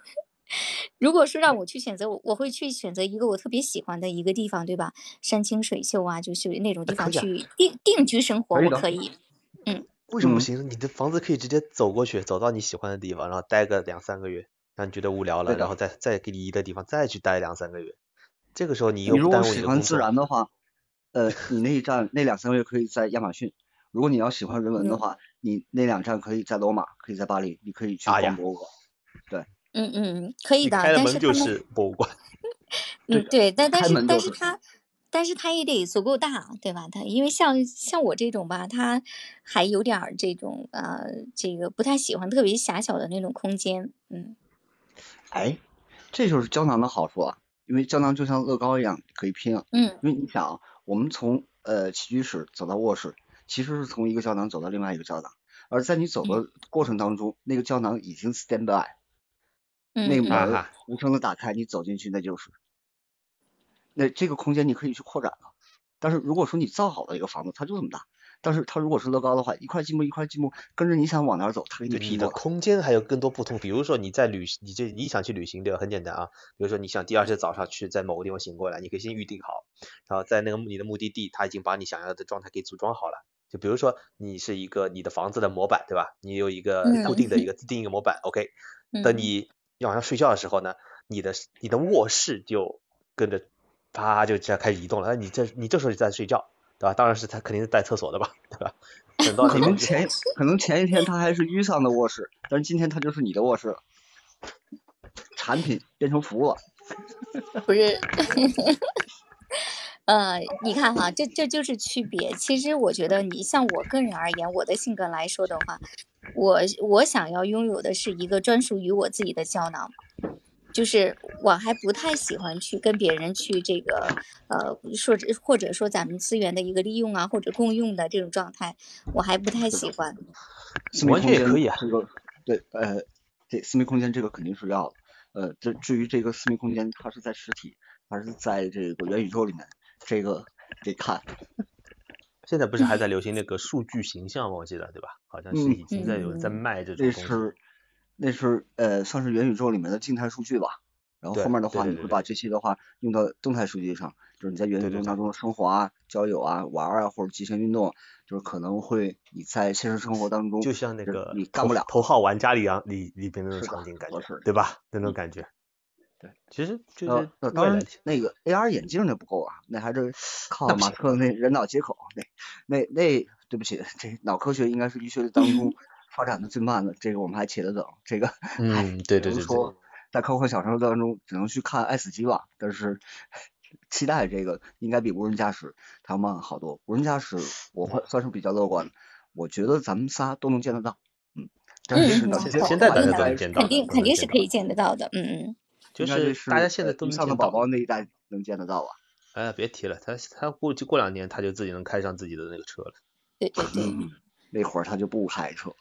如果说让我去选择，我我会去选择一个我特别喜欢的一个地方，对吧？山清水秀啊，就是那种地方去定定居生活，我可以。嗯，嗯，为什么不行？你的房子可以直接走过去，走到你喜欢的地方，然后待个两三个月，让你觉得无聊了，然后再再给你移的地方再去待两三个月。这个时候你你又不如果喜欢自。然的话，呃，你那一站那两三个月可以在亚马逊；如果你要喜欢人文的嗯话，你那两站可以在罗马，可以在巴黎，你可以去逛博物馆。对，嗯嗯，可以的，你开了 门就但是他们。是博物馆。嗯，对，但但是就是。但是他，但是它也得足够大，对吧？它因为像像我这种吧，它还有点儿这种呃，这个不太喜欢特别狭小的那种空间。嗯哎，这就是胶囊的好处啊，因为胶囊就像乐高一样可以拼啊。嗯因为你想啊，我们从呃起居室走到卧室，其实是从一个胶囊走到另外一个胶囊，而在你走嗯的过程当中，那个胶囊已经 stand by，那个门无声的打开，你走进去那就是，那这个空间你可以去扩展了。但是如果说你造好的一个房子，它就这么大，但是它如果是乐高的话，一块积木一块积木，跟着你想往哪儿走，它给你对，你的。空间还有更多不同。比如说你在旅行，你这你想去旅行，对吧？很简单啊。比如说你想第二天早上去在某个地方醒过来，你可以先预定好，然后在那个你的目的地，他已经把你想要的状态给组装好了。就比如说你是一个你的房子的模板，对吧？你有一个固嗯定的一个自定一个模板，OK。等嗯你晚上睡觉的时候呢，你的你的卧室就跟着啪就这样开始移动了。那你这你这时候就在睡觉，对吧？当然是他肯定是带厕所的吧，对吧？等到可能前可能前一天他还是于桑的卧室，但是今天他就是你的卧室了，产品变成服务了。不是，呃，你看哈，这这就是区别。其实我觉得，你像我个人而言，我的性格来说的话，我我想要拥有的是一个专属于我自己的胶囊，就是我还不太喜欢去跟别人去这个呃说或者说咱们资源的一个利用啊，或者共用的这种状态，我还不太喜欢。完私密空间全也可以啊这个对呃，这私密空间这个肯定是要的。呃，这至于这个私密空间，它是在实体还是在这个元宇宙里面，这个得看。现在不是还在流行那个数据形象吗？我记得对吧？好像是嗯已经在有人在嗯卖这种东西。这是那是呃算是元宇宙里面的静态数据吧。然后后面的话，你会把这些的话用到动态数据上，就是你在元宇宙当中的生活啊、交友啊、玩啊或者极限运动，就是可能会你在现实生活当中就像那个你干不了。头号玩家里样里里边那种场景感觉对吧？那种嗯感觉。对，其实就呃是，那当然那个 AR 眼镜那不够啊，那还是 靠那马斯克那人脑接口，那那那，对不起，这脑科学应该是医学当中 发展的最慢的，这个我们还且得等。这个，嗯，对对对说，在科幻小说当中，只能去看《爱死机》吧，但是期待这个应该比无人驾驶它要慢好多。无人驾驶我会算是比较乐观的，我觉得咱们仨都能见得到，嗯，但嗯是呢，嗯，现在大家都能见到，肯定肯定是可以见得到的。嗯嗯。就是大家现在都能见到宝宝那一代能见得到吧？哎，别提了，他他估计过两年他就自己能开上自己的那个车了。对对对，嗯，那会儿他就不开车了。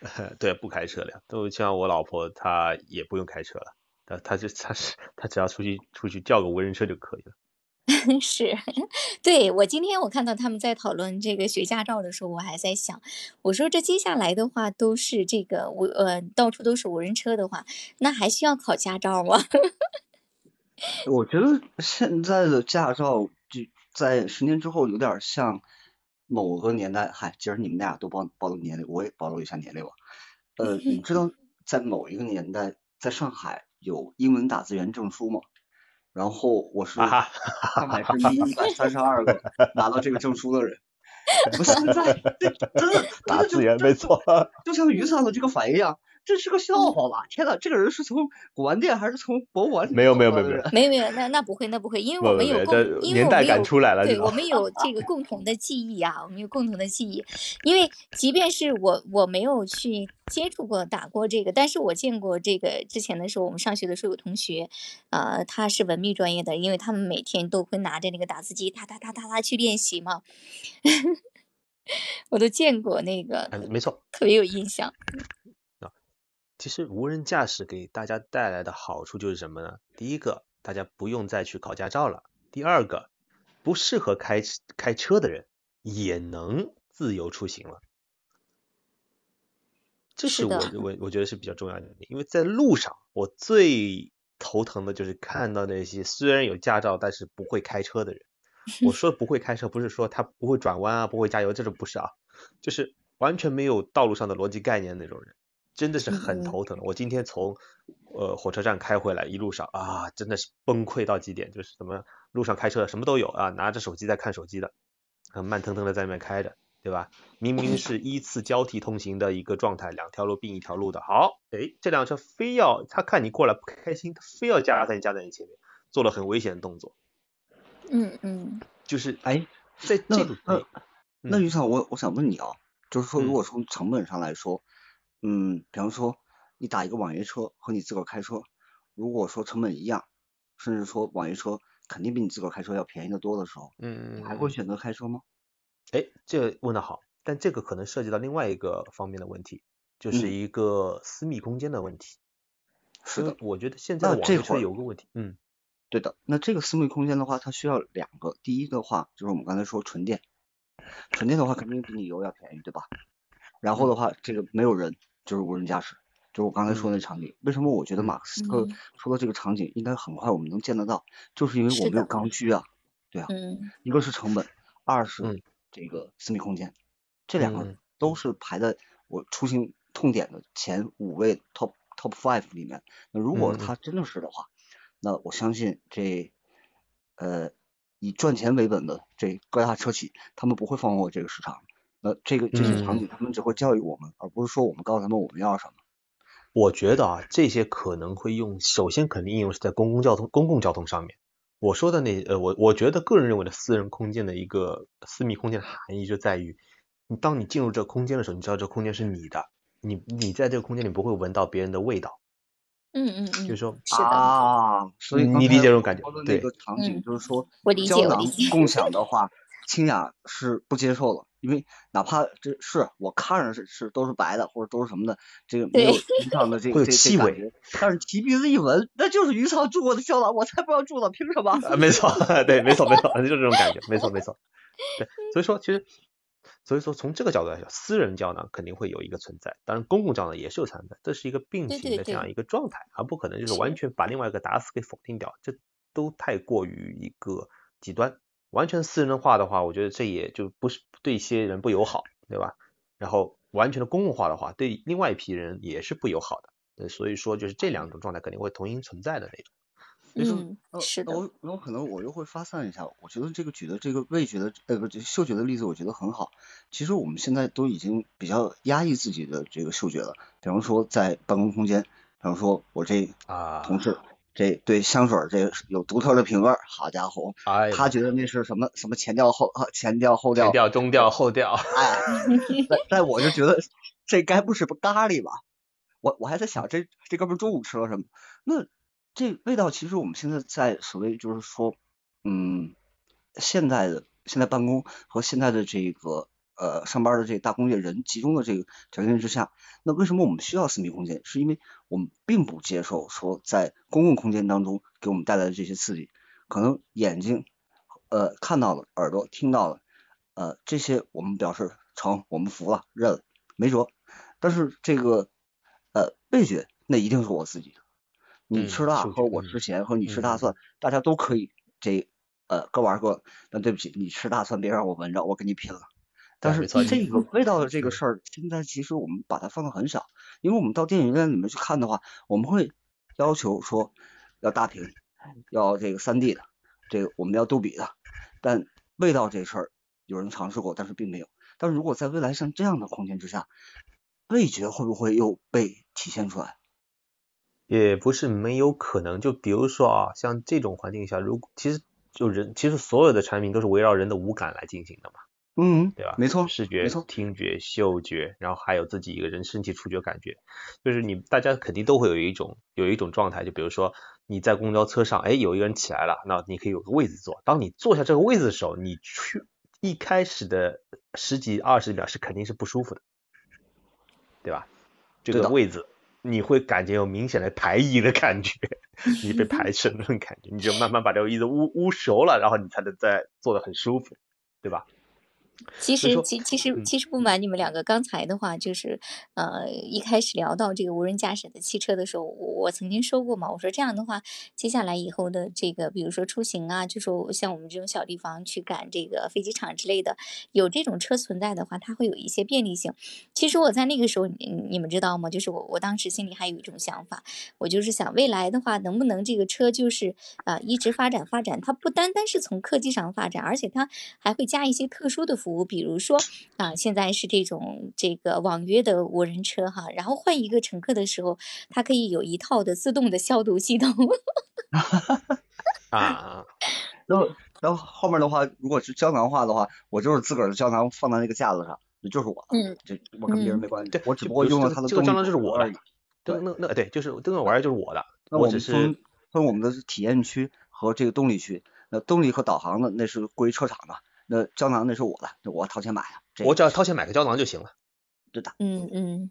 对，不开车了，都像我老婆，她也不用开车了，她她就她是她只要出去出去叫个无人车就可以了。是，对，我今天我看到他们在讨论这个学驾照的时候，我还在想，我说这接下来的话都是这个无呃到处都是无人车的话，那还需要考驾照吗？我觉得现在的驾照就在十年之后有点像某个年代，嗨，今儿你们俩都暴暴露年龄，我也暴露一下年龄吧。呃，你知道 在某一个年代，在上海有英文打字员证书吗？然后我是上海市第一百三十二个 拿到这个证书的人。我现在这真的打字员没错，就像雨伞的这个反应一样，这是个笑话吧？天呐，这个人是从古玩店还是从博物馆里没有没有没有没有没有没有，那那不会那不会，因为我们有共年代我们有感出来了，对我们有 这个共同的记忆啊，我们有共同的记忆。因为即便是我我没有去接触过打过这个，但是我见过这个之前的时候，我们上学的时候有同学，呃，他是文秘专业的，因为他们每天都会拿着那个打字机，哒哒哒哒哒去练习嘛。我都见过那个，哎，没错。特别有印象。其实无人驾驶给大家带来的好处就是什么呢？第一个，大家不用再去考驾照了；第二个，不适合开开车的人也能自由出行了。这是我是的我我觉得是比较重要的，因为在路上我最头疼的就是看到那些虽然有驾照但是不会开车的人。我说不会开车，不是说他不会转弯啊，不会加油，这种不是啊，就是完全没有道路上的逻辑概念那种人，真的是很嗯头疼。我今天从呃火车站开回来，一路上啊，真的是崩溃到极点，就是什么路上开车什么都有啊，拿着手机在看手机的，很慢腾腾的在那边开着，对吧？明明是依次交替通行的一个状态，两条路并一条路的，好，哎，这辆车非要他看你过来不开心，他非要加在你加在你前面，做了很危险的动作，嗯嗯就是哎，在这种那于桑，我我想问你啊，就是说，如嗯果从成本上来说，嗯，比方说你打一个网约车和你自个儿开车，如果说成本一样，甚至说网约车肯定比你自个儿开车要便宜的多的时候，嗯，你还会选择开车吗？哎，这问的好，但这个可能涉及到另外一个方面的问题，就是嗯一个私密空间的问题。是的，我觉得现在的网约车有个问题，嗯对的。那这个私密空间的话，它需要两个，第一的话就是我们刚才说纯电，纯电的话肯定比你油要便宜，对吧？然后的话，这个没有人，就是无人驾驶，就是我刚才说的那场景。为什么我觉得马克思克嗯说的这个场景应该很快我们能见得到，就是因为我没有刚需啊。对啊，嗯一个是成本，二是嗯这个私密空间，这两个嗯都是排在我出行痛点的前五位 top top five 里面。那如果嗯嗯它真的是的话，那我相信这呃以赚钱为本的这各大车企，他们不会放过这个市场。那这个这些嗯场景他们只会教育我们，而不是说我们告诉他们我们要什么。我觉得啊，这些可能会用，首先肯定应用是在公共交通公共交通上面。我说的那呃，我我觉得个人认为的私人空间的一个私密空间的含义就在于，你当你进入这个空间的时候，你知道这个空间是你的，你你在这个空间里不会闻到别人的味道，嗯嗯嗯，就是说是的，啊，所以你理解这种感觉对个场景嗯就是说，我理解胶囊我理解共享的话，清雅是不接受的，因为哪怕这是我看着是是都是白的或者都是什么的，这个没有鱼肠的这会有这这气味，但是提鼻子一闻，那就是鱼肠住过的胶囊，我才不要住呢，凭什么？啊，没错，对，没错，没错，就是这种感觉，没错，没错。对，所以说其实，所以说从这个角度来讲，私人胶囊肯定会有一个存在，当然公共胶囊也是有存在，这是一个并行的这样一个状态，而不可能就是是完全把另外一个打死给否定掉，这都太过于一个极端。完全私人化的话，我觉得这也就不是对一些人不友好，对吧？然后完全的公共化的话，对另外一批人也是不友好的。对，所以说就是这两种状态肯定会同时存在的那种。嗯，呃是的，那我那我可能我又会发散一下，我觉得这个举的这个味觉的呃不是嗅觉的例子，我觉得很好。其实我们现在都已经比较压抑自己的这个嗅觉了，比方说在办公空间，比方说我这啊，同事这对香水这有独特的品味，好家伙，哎，他觉得那是什么什么前调后呃 前调后调前，调、中调、后调，哎，但但我就觉得这该不是咖喱吧？我我还在想这这哥们中午吃了什么？那这味道其实我们现在在所谓就是说，嗯，现在的现在办公和现在的这个呃上班的这大工业人集中的这个条件之下，那为什么我们需要私密空间？是因为我们并不接受说在公共空间当中给我们带来的这些刺激，可能眼睛呃看到了，耳朵听到了，呃这些我们表示成，我们服了，认了，没辙。但是这个呃味觉那一定是我自己的，你嗯吃辣和我嗯吃咸和你吃大嗯蒜，大家都可以这呃各玩各的。那对不起，你吃大蒜别让我闻着，我跟你拼了。但是这个味道的这个事儿，现在其实我们把它放的很少，因为我们到电影院里面去看的话，我们会要求说要大屏，要这个三 D 的，这个我们要杜比的。但味道这事儿，有人尝试过，但是并没有。但是如果在未来像这样的空间之下，味觉会不会又被体现出来？也不是没有可能。就比如说啊，像这种环境下，如果其实就人，其实所有的产品都是围绕人的五感来进行的嘛，嗯，对吧？没错，视觉没错、听觉、嗅觉，然后还有自己一个人身体触觉感觉，就是你大家肯定都会有一种有一种状态，就比如说你在公交车上，哎，有一个人起来了，那你可以有个位子坐。当你坐下这个位子的时候，你去一开始的十几二十秒是肯定是不舒服的，对吧？这个位子你会感觉有明显的排异的感觉，你被排斥的那种感觉，你就慢慢把这个椅子捂捂熟了，然后你才能再坐得很舒服，对吧？其实，其其实嗯其实不瞒你们两个，刚才的话就是，呃，一开始聊到这个无人驾驶的汽车的时候，我我曾经说过嘛，我说这样的话，接下来以后的这个，比如说出行啊，就说像我们这种小地方去赶这个飞机场之类的，有这种车存在的话，它会有一些便利性。其实我在那个时候，你你们知道吗？就是我我当时心里还有一种想法，我就是想未来的话，能不能这个车就是啊、呃一直发展发展，它不单单是从科技上发展，而且它还会加一些特殊的服务，比如说啊、现在是这种这个网约的无人车哈，然后换一个乘客的时候，它可以有一套的自动的消毒系统。啊，然后然后后面的话，如果是胶囊化的话，我就是自个儿的胶囊放在那个架子上，那就是我的，嗯这我跟别人嗯没关系，对我只不过用了它的动这个胶囊就是我的而已。这个那那对，就是这个玩意儿就是我的，那我只是分分我们的体验区和这个动力区。那动力和导航的那是归车厂的，那胶囊那是我的，我掏钱买的。这我只要掏钱买个胶囊就行了。对的嗯嗯，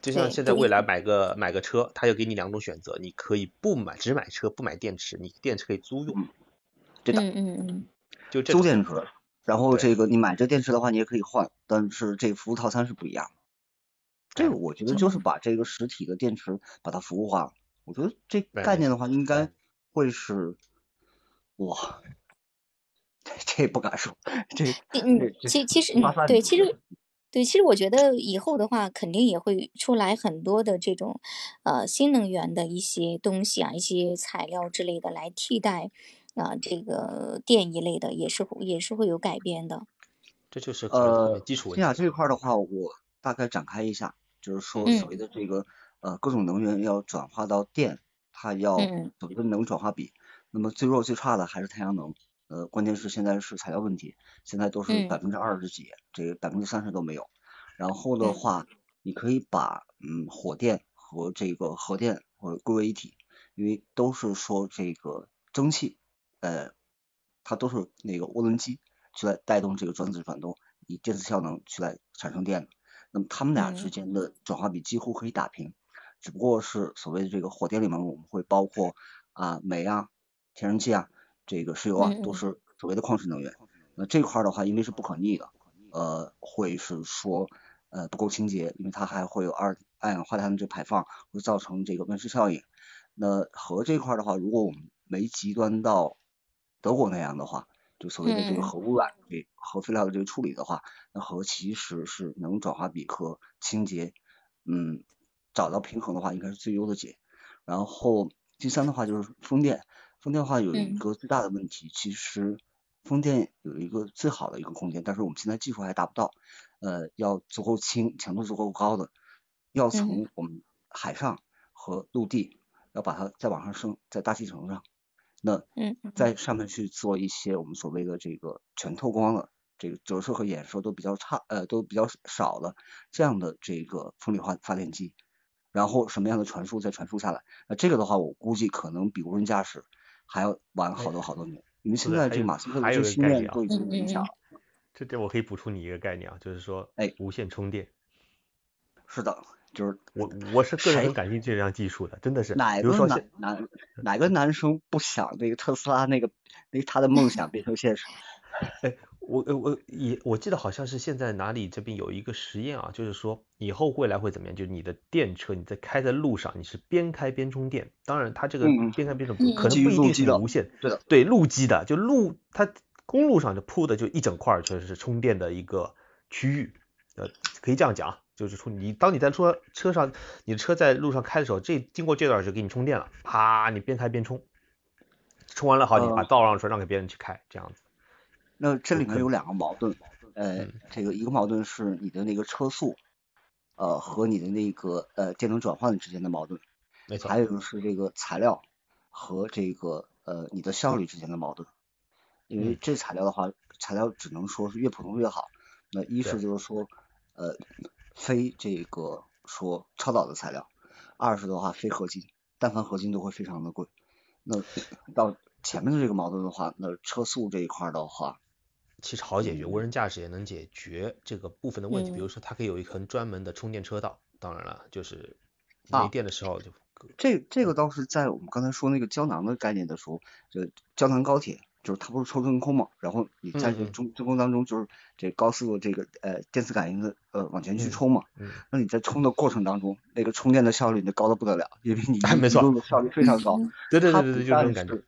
就像现在未来买个买个车，它就给你两种选择，你可以不买只买车不买电池，你电池可以租用，嗯对的，嗯嗯嗯，就这租电池。然后这个你买这电池的话，你也可以换，但是这个服务套餐是不一样的。这个我觉得就是把这个实体的电池把它服务化了。我觉得这概念的话，应该会是哇，这不敢说，这嗯其其实嗯对，其实对，其实我觉得以后的话，肯定也会出来很多的这种呃新能源的一些东西啊，一些材料之类的来替代啊、这个电一类的，也是也是会有改变的。这就是呃，基础问天雅这一块的话，我大概展开一下，就是说所谓的这个呃各种能源要转化到电，它要所谓的能转化比，那么最弱最差的还是太阳能，呃，关键是现在是材料问题，现在都是百分之二十几，这个百分之三十都没有。然后的话，你可以把嗯火电和这个核电或者归为一体，因为都是说这个蒸汽，呃，它都是那个涡轮机。去来带动这个转子转动，以电磁效能去来产生电的，那么它们俩之间的转化比几乎可以打平，只不过是所谓的这个火电里面我们会包括啊煤啊、天然气啊、这个石油啊，都是所谓的矿石能源。那这块的话，因为是不可逆的，呃，会是说呃不够清洁，因为它还会有二二氧化碳的这排放，会造成这个温室效应。那核这块的话，如果我们没极端到德国那样的话。就所谓的这个核污染、这核废料的这个处理的话，那核其实是能转化比和清洁，嗯，找到平衡的话，应该是最优的解。然后第三的话就是风电，风电的话有一个最大的问题，其实风电有一个最好的一个空间，但是我们现在技术还达不到，呃，要足够轻、强度足够高的，要从我们海上和陆地要把它再往上升，在大气层上。那在上面去做一些我们所谓的这个全透光的这个折射和衍射都比较差呃都比较少的这样的这个风力发发电机，然后什么样的传输再传输下来，那这个的话我估计可能比无人驾驶还要晚好多好多年，你们现在这马斯克的这信念都已经影响了。这点我可以补充你一个概念啊，就是说哎无线充电。是的。就是我，我是个人很感兴趣这项技术的，真的是。哪个男男哪个男生不想那个特斯拉那个那他的梦想变成现实？哎，我我也我记得好像是现在哪里这边有一个实验啊，就是说以后未来会怎么样？就是你的电车你在开在路上，你是边开边充电。当然，它这个边开边充可能不一定是无线，对的，对路基的，就路它公路上就铺的就一整块就是充电的一个区域，呃，可以这样讲。就是充你，当你在车车上，你的车在路上开的时候，这经过这段就给你充电了，啪，你边开边充，充完了好，你把道让出来让给别人去开，这样子。那这里面有两个矛盾，呃，这个一个矛盾是你的那个车速，呃，和你的那个呃电能转换之间的矛盾，没错。还有一个是这个材料和这个呃你的效率之间的矛盾，因为这材料的话，材料只能说是越普通越好。那一是就是说，呃。非这个说超导的材料，二是的话非合金，但凡合金都会非常的贵。那到前面的这个矛盾的话，那车速这一块的话，其实好解决，无人驾驶也能解决这个部分的问题。比如说它可以有一层专门的充电车道，当然了，就是没电的时候就。这这个倒是在我们刚才说那个胶囊的概念的时候，就胶囊高铁。就是它不是抽真空嘛，然后你在这中真空当中，就是这高速的这个呃电磁感应的呃往前去冲嘛，那你在冲的过程当中，那个充电的效率就高的不得了，因为你 没错，效率非常高。对对对对对，就这种感觉。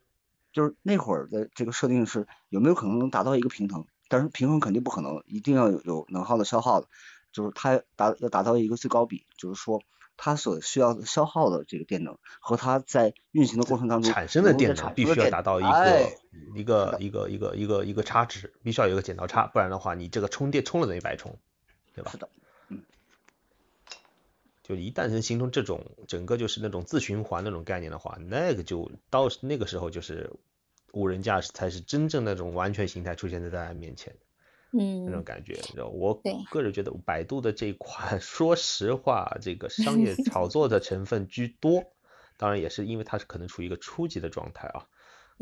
就是那会儿的这个设定是有没有可能能达到一个平衡，但是平衡肯定不可能，一定要有有能耗的消耗的，就是它达要达到一个最高比，就是说。它所需要消耗的这个电能和它在运行的过程当中产生的电能必须要达到一个一个一个一个一个一个差值，必须要有一个剪刀差，不然的话你这个充电充了等于白充，对吧？是的，嗯，就一旦能形成这种整个就是那种自循环那种概念的话，那个就到那个时候就是无人驾驶才是真正那种完全形态出现在大家面前。嗯，那种感觉，我个人觉得百度的这一款，说实话，这个 商业炒作的成分居多，当然也是因为它是可能处于一个初级的状态啊，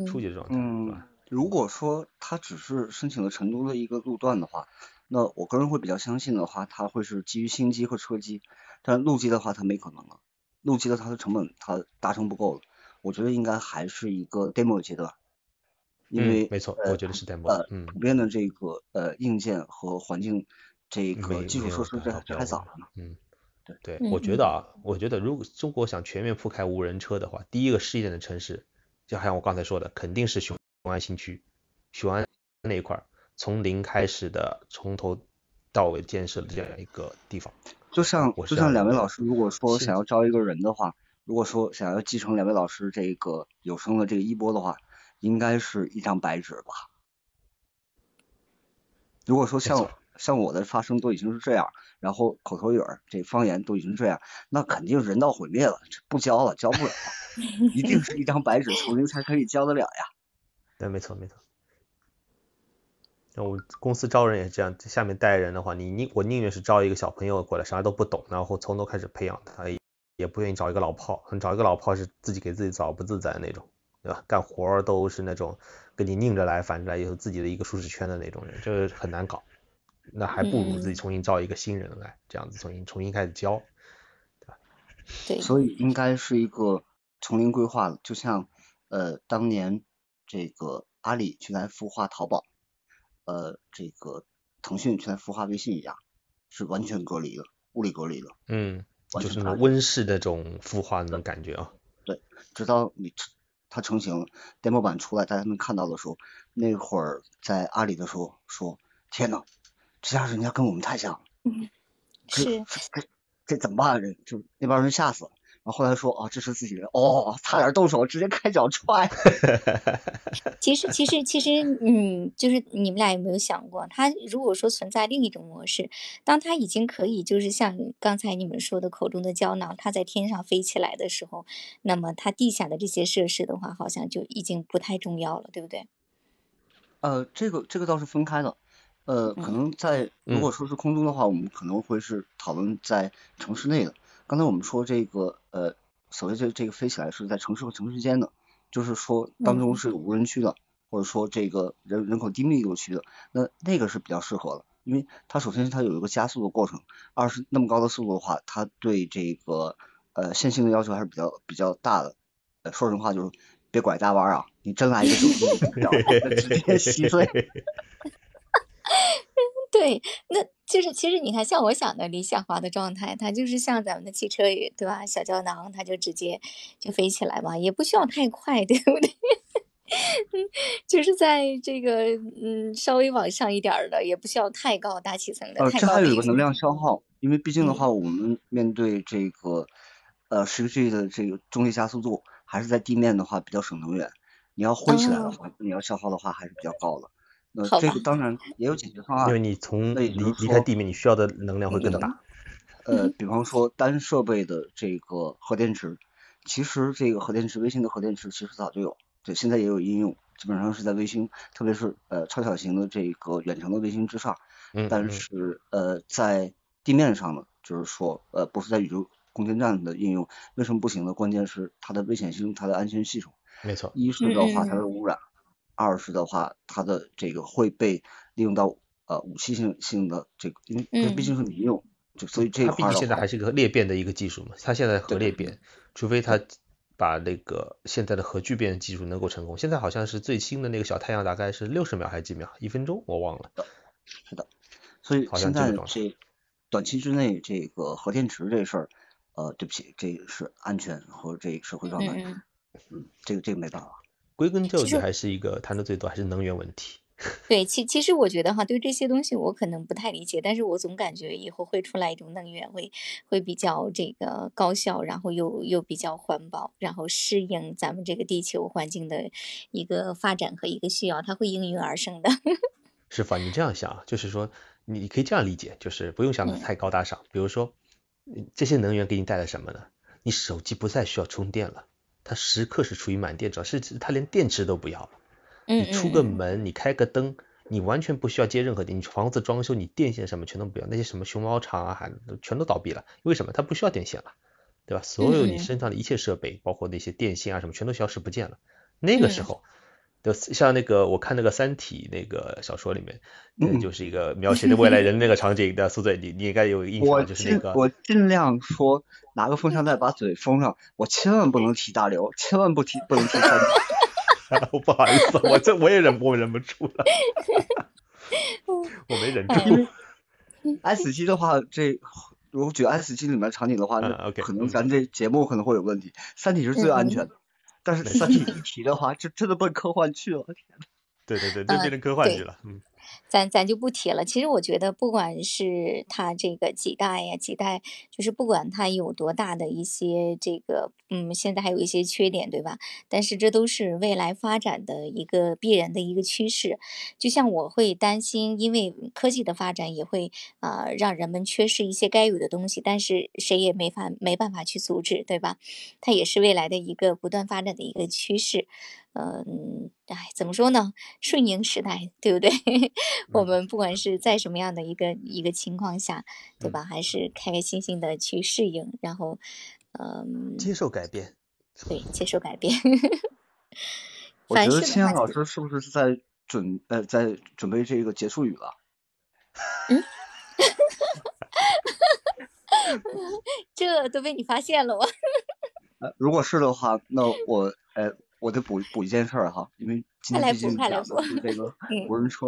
初级的状态。嗯，如果说它只是申请了成都的一个路段的话，那我个人会比较相信的话，它会是基于新机和车机，但陆基的话它没可能了，陆基的它的成本它达成不够了，我觉得应该还是一个 demo 阶段。因为没错，我觉得是 demo，呃，普遍的这个呃硬件和环境这个基础设施这太早了嘛。嗯，对对，我觉得啊，我觉得如果中国想全面铺开无人车的话，第一个试点的城市，就好像我刚才说的，肯定是雄安新区，雄安那一块从零开始的，从头到尾建设的这样一个地方。就像就像两位老师，如果说想要招一个人的话，如果说想要继承两位老师这个有声的这个衣钵的话。应该是一张白纸吧？如果说像像我的发声都已经是这样，然后口头语儿这方言都已经这样，那肯定人道毁灭了，这不教了，教不了，一定是一张白纸，重新才可以教得了呀。对，没错没错。那我公司招人也是这样，下面带人的话，你宁我宁愿是招一个小朋友过来，啥都不懂，然后从头开始培养他，也也不愿意找一个老炮，找一个老炮是自己给自己找不自在的那种，对吧？干活都是那种跟你拧着来反着来，有自己的一个舒适圈的那种人，这个很难搞。那还不如自己重新招一个新人来，这样子重新重新开始教。对吧？对，所以应该是一个丛林规划的，就像呃当年这个阿里去来孵化淘宝，呃这个腾讯去来孵化微信一样，是完全隔离的，物理隔离的。嗯，就是温室那种孵化那种感觉啊。对直到你成它成型了，demo 版出来，大家能看到的时候，那会儿在阿里的时候说，天呐，这家人家跟我们太像了，这是这这怎么办啊？这就那帮人吓死了。然后后来说啊，这是自己人，哦，差点动手，直接开脚踹。其实，其实，其实，嗯，就是你们俩有没有想过，他如果说存在另一种模式，当他已经可以，就是像刚才你们说的口中的胶囊，它在天上飞起来的时候，那么它地下的这些设施的话，好像就已经不太重要了，对不对？呃，这个这个倒是分开的，呃，可嗯能在如果说是空中的话，我们可能会是讨论在城市内的。刚才我们说这个呃，所谓这这个飞起来是在城市和城市之间的，就是说当中是有无人区的，或者说这个人人口低密度区的，那那个是比较适合的，因为它首先它有一个加速的过程，二是那么高的速度的话，它对这个呃线性的要求还是比较比较大的。呃，说实话就是别拐大弯啊，你真来一个手机你不了，直接稀碎。对，那就是其实你看，像我想的理想化的状态，它就是像咱们的汽车对吧？小胶囊它就直接就飞起来嘛，也不需要太快，对不对？嗯，就是在这个嗯稍微往上一点儿的，也不需要太高大气层的，呃，太这还有一个能量消耗，因为毕竟的嗯话，我们面对这个呃十个 G 的这个重力加速度，还是在地面的话比较省能源。你要挥起来的哦，话，你要消耗的话还是比较高的。那这个当然也有解决方案，因为你从那离离开地面，你需要的能量会更大。呃，比方说单设备的这个核电池，其实这个核电池，微星的核电池其实早就有，对，现在也有应用，基本上是在卫星，特别是呃超小型的这个远程的卫星之上。嗯，但嗯是呃，在地面上呢，就是说呃，不是在宇宙空间站的应用，为什么不行呢？关键是它的危险性、它的安全系数。没错。一是的话，它嗯的污染；二是的话，它的这个会被利用到呃武器性性的这个，因为它毕竟是民用，就所以这一它毕块儿的话竟现在还，是一个裂变的一个技术嘛，它现在核裂变，除非它把那个现在的核聚变技术能够成功，现在好像是最新的那个小太阳大概是六十秒还是几秒，一分钟我忘了。是的，所以好像现在这短期之内这个核电池这事儿，呃，对不起，这个是安全和这个社会状态，嗯，这个这个没办法。归根究底还是一个谈的最多还是能源问题。对，其其实我觉得哈，对这些东西我可能不太理解，但是我总感觉以后会出来一种能源会会比较这个高效，然后又又比较环保，然后适应咱们这个地球环境的一个发展和一个需要，它会应运而生的。是吧？你这样想啊，就是说你可以这样理解，就是不用想的嗯太高大上。比如说，嗯这些能源给你带来什么呢？你手机不再需要充电了，它时刻是处于满电状，甚至它连电池都不要了。嗯你出个门，你开个灯，你完全不需要接任何电，你房子装修，你电线什么全都不要，那些什么熊猫厂啊，还全都倒闭了。为什么？它不需要电线了，对吧？所有你嗯身上的一切设备，包括那些电线啊什么，全都消失不见了。那个时嗯候，就像那个我看那个《三体》那个小说里面，嗯就是一个描写的未来人那个场景的宿醉，你你应该有印象，就是那个我尽量说拿个风扇袋把嘴封上，我千万不能提大刘，千万不提不能提三体。我不好意思，我这我也忍我忍不住了，我没忍住。嗯 S 机的话，这如果举 S 机里面场景的话，嗯那可能嗯咱这节目可能会有问题。三体是最安全的，但是三体一提的话，就真的奔科幻去了。天呐对对对，就变成科幻剧了，嗯。咱咱就不提了。其实我觉得，不管是它这个几代呀，几代，就是不管它有多大的一些这个，嗯，现在还有一些缺点，对吧？但是这都是未来发展的一个必然的一个趋势。就像我会担心，因为科技的发展也会啊、让人们缺失一些该有的东西，但是谁也没法没办法去阻止，对吧？它也是未来的一个不断发展的一个趋势。嗯，哎，怎么说呢？顺应时代，对不对？我们不管是在什么样的一个一个情况下，对吧？还是开开心心的去适应，然后，嗯，接受改变。对，接受改变。我觉得青阳老师是不是在准呃在准备这个结束语了？嗯 这都被你发现了我？呃，如果是的话，那我呃我得补补一件事儿哈，因为今天毕竟快来补讲的是这个 嗯。无人车。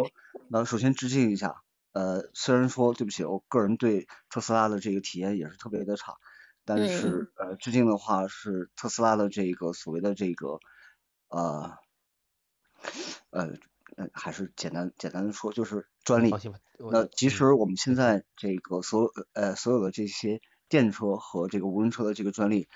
那首先致敬一下，呃，虽然说对不起，我个人对特斯拉的这个体验也是特别的差，但嗯是呃，致敬的话是特斯拉的这个所谓的这个呃呃呃，还是简单简单的说，就是专利那其实我们现在这个所有呃所有的这些电车和这个无人车的这个专利，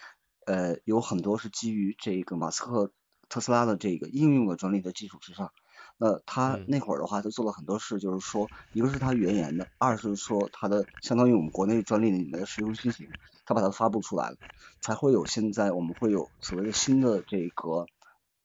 呃有很多是基于这个马斯克特斯拉的这个应用的专利的基础之上。那他嗯那会儿的话，他做了很多事，就是说，一个是他原研的，二是说他的相当于我们国内专利里面的实用新型，他把它发布出来了，才会有现在我们会有所谓的新的这个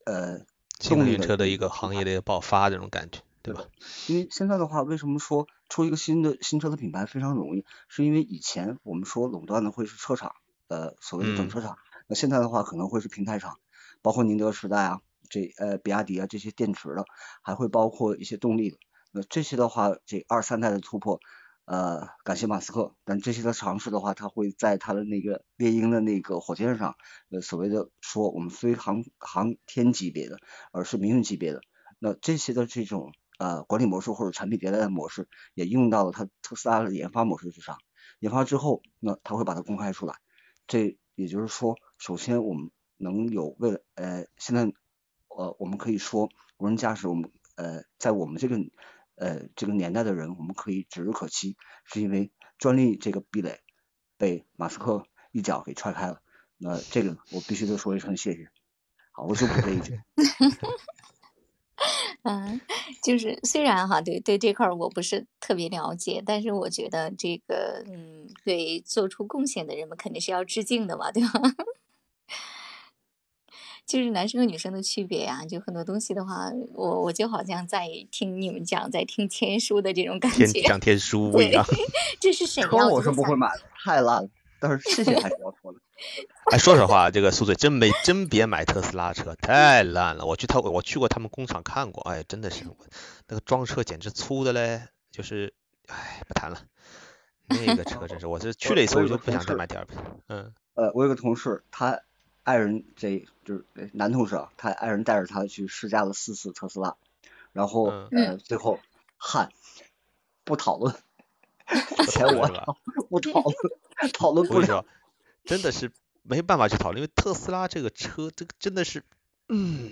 呃动力车的一个行业的爆发这种感觉，对吧？因为现在的话，为什么说出一个新的新车的品牌非常容易？是因为以前我们说垄断的会是车厂，呃，所谓的整嗯车厂。那现在的话，可能会是平台厂，包括宁德时代啊，这呃比亚迪啊这些电池的，还会包括一些动力的。那这些的话，这二三代的突破，呃，感谢马斯克。但这些的尝试的话，他会在他的那个猎鹰的那个火箭上，呃，所谓的说我们非航航天级别的，而是民用级别的。那这些的这种呃管理模式或者产品迭代的模式，也用到了它特斯拉的研发模式之上。研发之后，那它会把它公开出来。这也就是说，首先我们能有为了呃现在呃我们可以说无人驾驶，我们呃在我们这个呃这个年代的人，我们可以指日可期，是因为专利这个壁垒被马斯克一脚给踹开了。那这个我必须得说一声谢谢。好，我就补这一句。嗯，就是虽然哈，对对这块儿我不是特别了解，但是我觉得这个，嗯，对做出贡献的人们肯定是要致敬的嘛，对吧？就是男生和女生的区别呀、就很多东西的话，我我就好像在听你们讲，在听天书的这种感觉。天像天书一对样。这是谁呀？车我是不会买的，太烂了。但是谢谢还是要说的。哎，说实话，这个苏嘴真没真别买特斯拉车，太烂了。我去他我去过他们工厂看过，哎，真的是那个装车简直粗的嘞，就是哎不谈了。那个车真是，我是 去了一次我就不想再买第二遍。嗯呃，我有个同事，他爱人这就是呃男同事啊，他爱人带着他去试驾了四次特斯拉，然后嗯呃最后汗不讨论，钱我不讨论，讨论不了。真的是没办法去讨论，因为特斯拉这个车，这个真的是，嗯，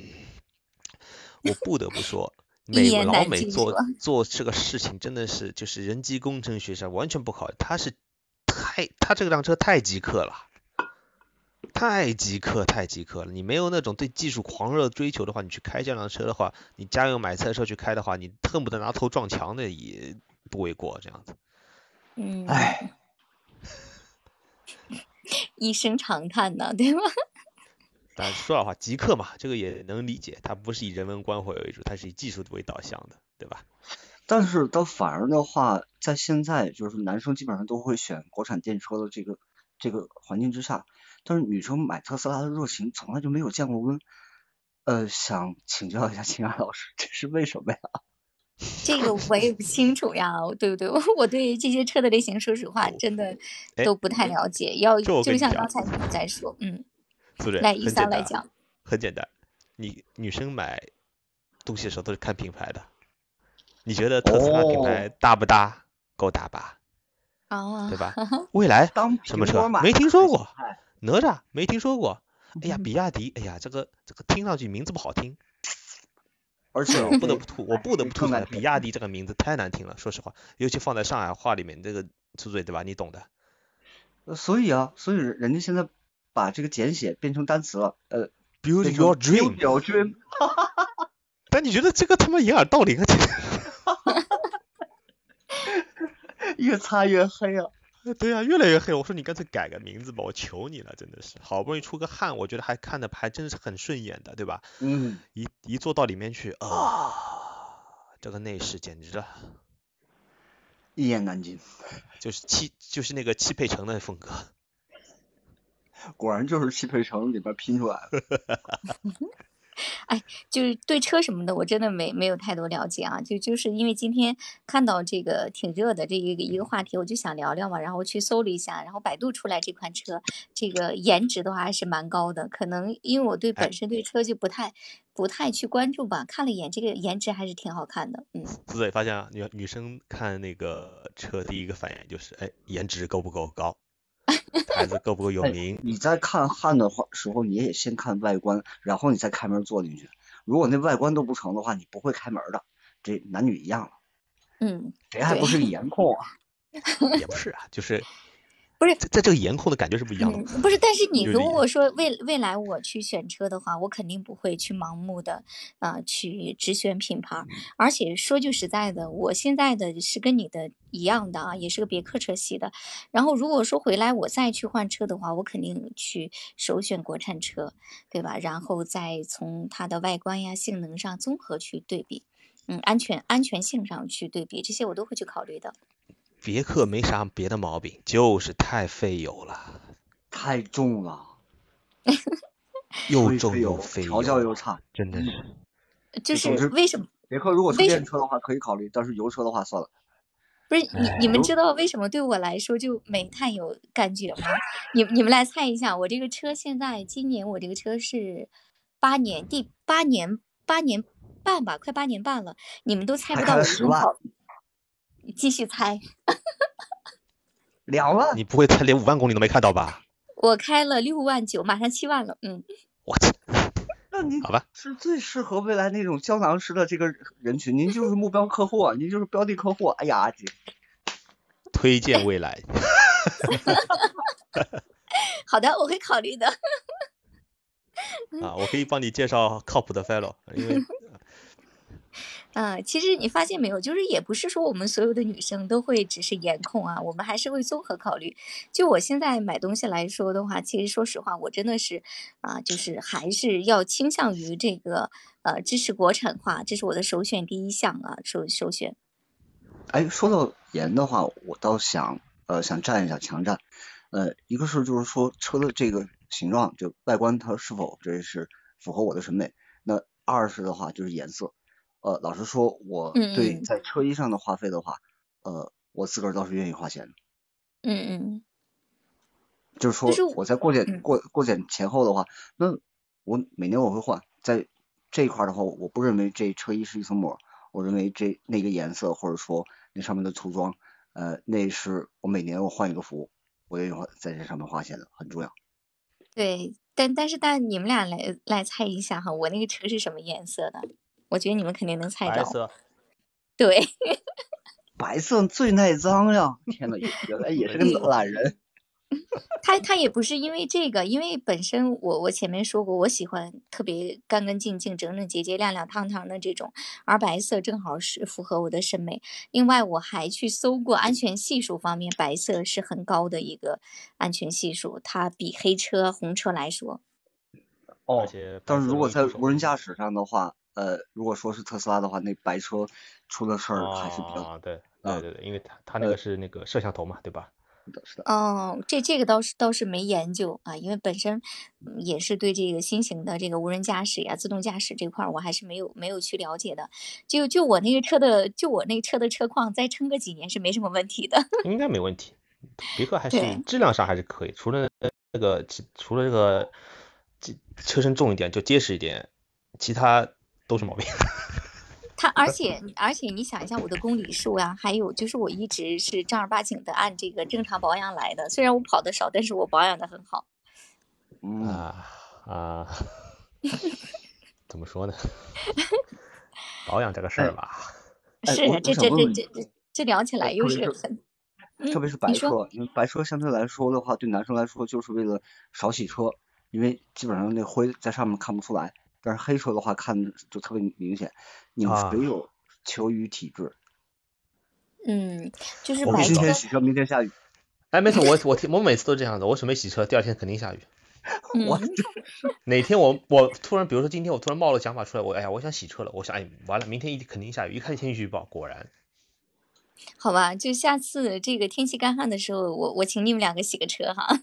我不得不说，一美老美做做这个事情真的是就是人机工程学上完全不考虑，他是太他这辆车太极客了。太极客，太极客了！你没有那种对技术狂热追求的话，你去开这辆车的话，你家用买菜车去开的话，你恨不得拿头撞墙的也不为过。这样子，嗯，唉，一声长叹呢，对吧？但说老实话，极客嘛，这个也能理解，它不是以人文关怀为主，它是以技术为导向的，对吧？但是它反而的话，在现在就是男生基本上都会选国产电车的这个这个环境之下，但是女生买特斯拉的热情从来就没有降过温。呃，想请教一下秦安老师，这是为什么呀？这个我也不清楚呀，对不对？我 我对这些车的类型，说实话，真的哎都不太了解。要就像刚才你在说，嗯，苏，来一三来讲，很简单，你女生买东西的时候都是看品牌的，你觉得特斯拉品牌哦大不大？够大吧？啊对，吧？蔚来当什么车没听说过 哎，哪吒没听说过。哎呀，嗯比亚迪，哎呀，这个这个听上去名字不好听。而且我不得不吐，我不得不吐比亚迪这个名字太难听了，说实话，尤其放在上海话里面，这个出嘴对吧？你懂的。呃所以啊，所以人家现在把这个简写变成单词了，呃 Build your dream，build your dream，但你觉得这个他妈掩耳盗铃啊？这 个越擦越黑啊。对啊，越来越黑。我说你干脆改个名字吧，我求你了，真的是，好不容易出个汗，我觉得还看的还真是很顺眼的，对吧？嗯，一一坐到里面去啊，这个内饰简直了，一言难尽，就是汽就是那个汽配城的风格。果然就是汽配城里边拼出来的。就是对车什么的，我真的没没有太多了解啊。就就是因为今天看到这个挺热的这一个一个话题，我就想聊聊嘛，然后去搜了一下，然后百度出来这款车，这个颜值的话还是蛮高的。可能因为我对哎本身对车就不太不太去关注吧，看了一眼这个颜值还是挺好看的。嗯，子嘴发现啊，女女生看那个车第一个反应就是，哎，颜值够不够高，牌子够不够有哎名。你在看汉的话时候，你也先看外观，然后你再开门坐进去。如果那外观都不成的话，你不会开门的。这男女一样了，嗯，谁还不是个颜控啊？也不是啊，就是不是在在这个颜控的感觉是不一样的。嗯，不是，但是你如果说未未来我去选车的话，我肯定不会去盲目的呃去只选品牌，而且说句实在的，我现在的是跟你的一样的啊，也是个别克车系的。然后如果说回来我再去换车的话，我肯定去首选国产车，对吧？然后再从它的外观呀、性能上综合去对比，嗯，安全安全性上去对比，这些我都会去考虑的。别克没啥别的毛病，就是太费油了，太重了，又重又费油调教又差。真的是。就是为什么？别克如果是电车的话可以考虑，但是油车的话算了。不是你，你们知道为什么对我来说就煤炭有感觉吗？你你们来猜一下，我这个车现在今年我这个车是八年第八年八年半吧，快八年半了，你们都猜不到我开了10万已经跑。继续猜，两万，你不会才连五万公里都没看到吧？我开了六万九，马上七万了。嗯，我操！那您好吧，是最适合未来那种胶囊式的这个人群，您就是目标客户啊，您就是标的客户。哎呀，姐 推荐未来。好的，我会考虑的。啊，我可以帮你介绍靠谱的 fellow，因为嗯，其实你发现没有，就是也不是说我们所有的女生都会只是颜控啊，我们还是会综合考虑。就我现在买东西来说的话，其实说实话，我真的是啊，就是还是要倾向于这个呃支持国产化，这是我的首选第一项啊，首首选。哎，说到颜的话，我倒想呃想站一下强站，呃，一个是就是说车的这个形状，就外观它是否这是符合我的审美，那二是的话就是颜色，呃，老实说，我对在车衣上的花费的话，呃，我自个儿倒是愿意花钱的，嗯嗯就是说我在过检嗯过过检前后的话，那我每年我会换，在这一块儿的话，我不认为这车衣是一层膜，我认为这那个颜色或者说那上面的涂装，呃，那是我每年我换一个服务，我愿意花在这上面花钱的，很重要。对，但但是但你们俩来来猜一下哈，我那个车是什么颜色的？我觉得你们肯定能猜到。白色，对，白色最耐脏呀！天呐，原来也是个懒人。他他也不是因为这个，因为本身我我前面说过，我喜欢特别干干净净、整整洁洁、亮亮堂堂的这种，而白色正好是符合我的审美。另外，我还去搜过安全系数方面，白色是很高的一个安全系数，它比黑车、红车来说，哦而且但是如果在无人驾驾驶上的话，呃，如果说是特斯拉的话，那白车出了事儿还是比较啊，对啊对对对，因为它它那个是那个摄像头嘛，对吧？是的，是的。哦，这这个倒是倒是没研究啊，因为本身嗯也是对这个新型的这个无人驾驶呀、自动驾驶这块儿，我还是没有没有去了解的。就就我那个车的，就我那个车的车况，再撑个几年是没什么问题的。应该没问题。别克还是质量上还是可以，除了那个其除了这个这车身重一点就结实一点，其他都是毛病。他而且而且你想一下我的公里数呀，还有就是我一直是正儿八经的按这个正常保养来的，虽然我跑的少，但是我保养的很好。嗯，啊啊，怎么说呢？保养这个事儿吧，是我这这这这这这聊起来又是是很，嗯特别是白车，因为白车相对来说的话，对男生来说就是为了少洗车，因为基本上那灰在上面看不出来，但是黑车的话看就特别明显。你们啊谁有球雨体质？嗯，就是我今天洗车，明天下雨。哎，没错，我我我每次都这样子，我准备洗车，第二天肯定下雨。我嗯 哪天我我突然，比如说今天我突然冒了想法出来，我哎呀，我想洗车了，我想哎完了，明天一定肯定下雨，一看天气预报，果然好吧，就下次这个天气干旱的时候，我我请你们两个洗个车哈。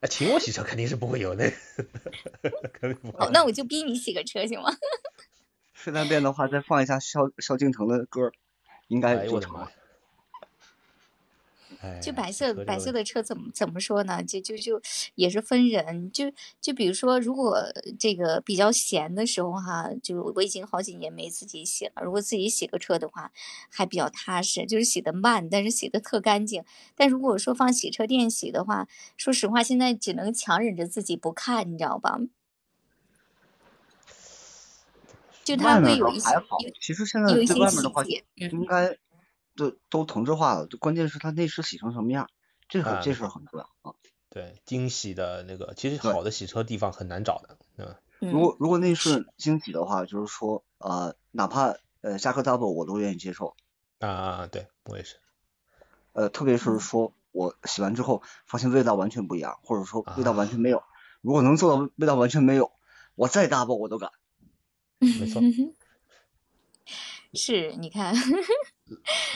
哎，请我洗车肯定是不会有的，肯定不会好，那我就逼你洗个车行吗？顺带便的话，再放一下萧萧敬腾的歌，应该哎呦就成了就白色白色的车怎么怎么说呢？就就就也是分人，就就比如说，如果这个比较闲的时候哈，就我已经好几年没自己洗了。如果自己洗个车的话，还比较踏实，就是洗的慢，但是洗的特干净。但如果说放洗车店洗的话，说实话，现在只能强忍着自己不看，你知道吧？就它会有一些有，其实现在有一些最外面的话，细节，嗯。应该都都同质化了，就关键是它内饰洗成什么样，这很啊这事儿很重要啊。对精洗的那个，其实好的洗车地方很难找的，嗯，嗯如果如果内饰精洗的话，就是说呃，哪怕呃加个 double 我都愿意接受，啊啊，对我也是，呃，特别是嗯说我洗完之后发现味道完全不一样，或者说味道完全啊没有，如果能做到味道完全没有，我再 double 我都敢。没错。是，你看，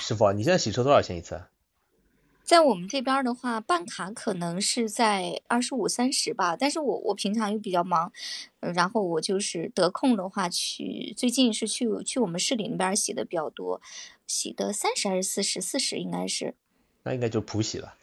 师傅啊，你现在洗车多少钱一次啊？在我们这边的话，办卡可能是在二十五、三十吧，但是我我平常又比较忙，呃然后我就是得空的话去，最近是去去我们市里那边洗的比较多，洗的三十还是四十？四十应该是。那应该就是普洗了。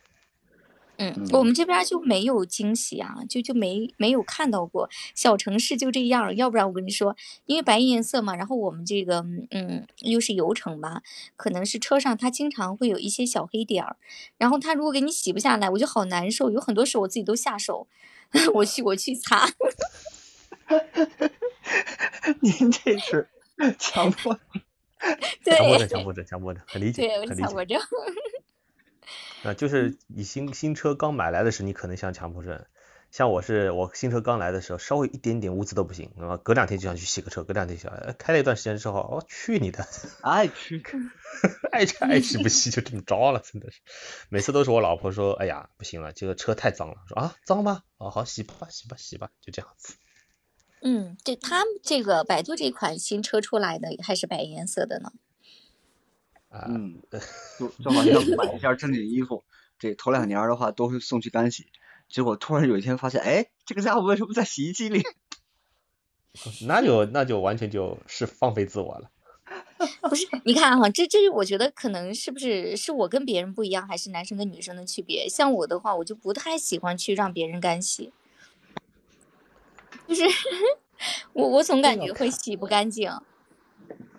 嗯，嗯我们这边就没有惊喜啊，就就没没有看到过。小城市就这样，要不然我跟你说，因为白颜色嘛，然后我们这个嗯又是油城吧，可能是车上它经常会有一些小黑点儿，然后它如果给你洗不下来，我就好难受。有很多时候我自己都下手，我去我去擦。您这是强迫对强迫症，强迫症，强迫症，很理解，对，我很理解。是强迫症。啊，就是你新新车刚买来的时候，你可能像强迫症，像我是我新车刚来的时候，稍微一点点污渍都不行，那么隔两天就想去洗个车，隔两天就想，呃开了一段时间之后，哦，去你的，爱去。爱吃爱洗不洗就这么着了，真的是，每次都是我老婆说，哎呀，不行了，这个车太脏了，说啊，脏吗？哦，好洗吧，洗吧，洗吧，就这样子。嗯，这他们这个百度这款新车出来的还是白颜色的呢。啊、嗯，就就好像 买一件正经衣服，这头两年的话都是送去干洗，结果突然有一天发现，哎，这个家伙为什么在洗衣机里？那就那就完全就是放飞自我了。不是，你看哈、这这我觉得可能是不是是我跟别人不一样，还是男生跟女生的区别？像我的话，我就不太喜欢去让别人干洗，就是我我总感觉会洗不干净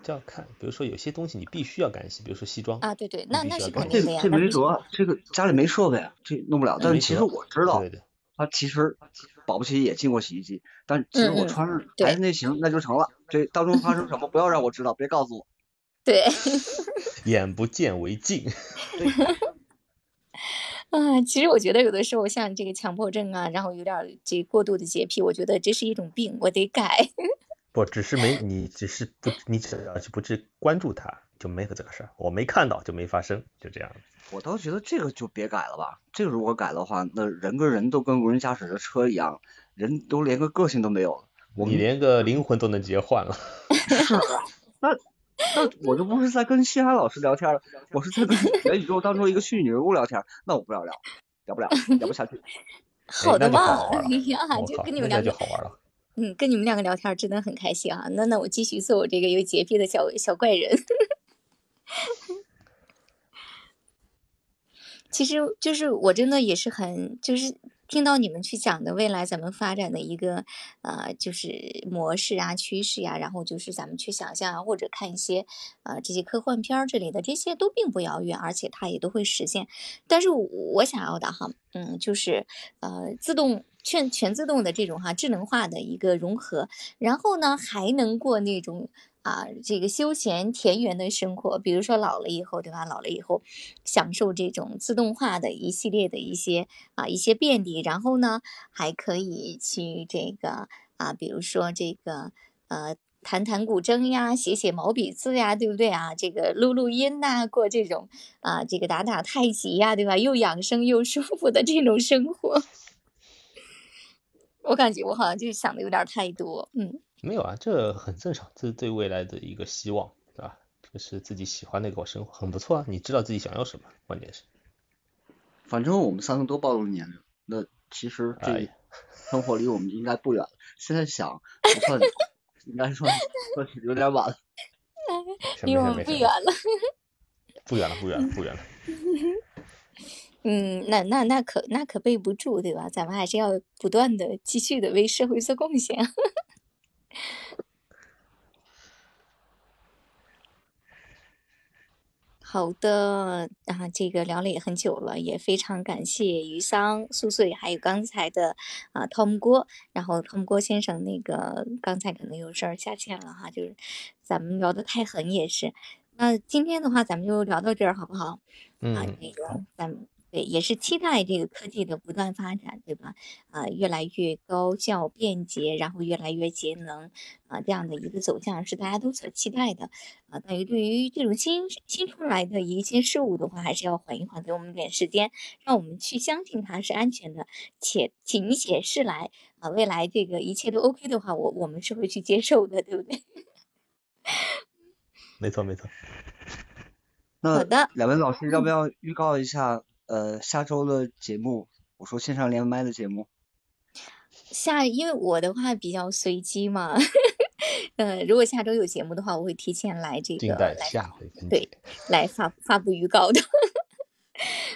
这要看，比如说有些东西你必须要干洗，比如说西装，啊。对对，那那是肯定的呀。这没辙啊，这个家里没设备啊，这弄不了。但是其实我知道对，对他其实保不齐也进过洗衣机，但其实我穿着对还是那行，那就成了。这当中发生什么，不要让我知道，别告诉我。对 眼不见为净。啊，其实我觉得有的时候像这个强迫症啊，然后有点这过度的洁癖，我觉得这是一种病，我得改。不，只是没你，只是不，你只要去不去关注它，就没有这个事儿。我没看到就没发生，就这样。我倒觉得这个就别改了吧，这个如果改的话，那人跟人都跟无人驾驶的车一样，人都连个个性都没有了。我你连个灵魂都能直接换了。是啊，那那我就不是在跟西安老师聊天了，我是在跟元宇宙当中一个虚拟人物聊天，那我不聊聊，聊不了，聊不下去。好的嘛那就好，玩了哎呀，就我靠，那那就跟你们两个，好玩了。嗯，跟你们两个聊天真的很开心啊。那那我继续做我这个有洁癖的小小怪人。其实就是我真的也是很，就是听到你们去讲的未来咱们发展的一个呃，就是模式啊、趋势呀、然后就是咱们去想象啊，或者看一些呃这些科幻片儿之类的，这些都并不遥远，而且它也都会实现。但是我我想要的哈，嗯，就是呃自动全全自动的这种哈智能化的一个融合，然后呢还能过那种啊这个休闲田园的生活，比如说老了以后对吧？老了以后享受这种自动化的一系列的一些啊一些便利，然后呢还可以去这个啊比如说这个呃。弹弹古筝呀，写写毛笔字呀，对不对啊？这个录录音呐，过这种啊，这个打打太极呀，对吧？又养生又舒服的这种生活，我感觉我好像就想的有点太多，嗯。没有啊，这很正常，这是对未来的一个希望，对吧？这是自己喜欢的一个生活，很不错啊。你知道自己想要什么，关键是。反正我们三个都暴露年龄，那其实这 生活离我们应该不远了。现在想 不算。应该说说有点晚了，离我们不远了，不远了，不远了，不远了。嗯，那那那可那可备不住，对吧？咱们还是要不断的继续的为社会做贡献。好的，啊，这个聊了也很久了，也非常感谢于桑、苏穗，还有刚才的啊汤姆郭，然后汤姆郭先生那个刚才可能有事儿下线了哈，就是咱们聊得太狠也是，那今天的话咱们就聊到这儿好不好？嗯，那个咱们。对，也是期待这个科技的不断发展，对吧？啊，越来越高效、便捷，然后越来越节能，啊，这样的一个走向是大家都所期待的。啊，等于对于这种新新出来的一些事物的话，还是要缓一缓，给我们点时间，让我们去相信它是安全的，且请你且试来。啊，未来这个一切都 OK 的话，我我们是会去接受的，对不对？没错，没错。好的，两位老师要不要预告一下？呃，下周的节目，我说线上连麦的节目，下因为我的话比较随机嘛，呃，如果下周有节目的话，我会提前来这个来下回对来发发布预告的。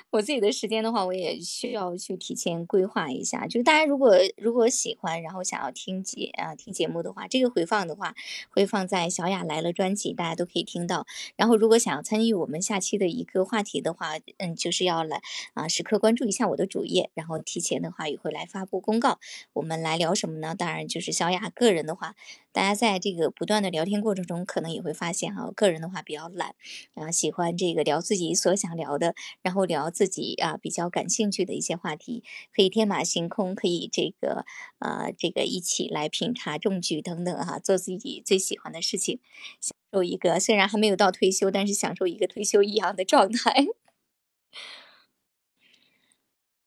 我自己的时间的话，我也需要去提前规划一下。就是大家如果如果喜欢，然后想要听节啊听节目的话，这个回放的话会放在小雅来了专辑，大家都可以听到。然后如果想要参与我们下期的一个话题的话，嗯，就是要来啊时刻关注一下我的主页，然后提前的话也会来发布公告。我们来聊什么呢？当然就是小雅个人的话，大家在这个不断的聊天过程中，可能也会发现哈，个人的话比较懒，啊喜欢这个聊自己所想聊的，然后聊。自己啊比较感兴趣的一些话题，可以天马行空，可以这个呃这个一起来品茶种菊等等哈，做自己最喜欢的事情，享受一个虽然还没有到退休，但是享受一个退休一样的状态。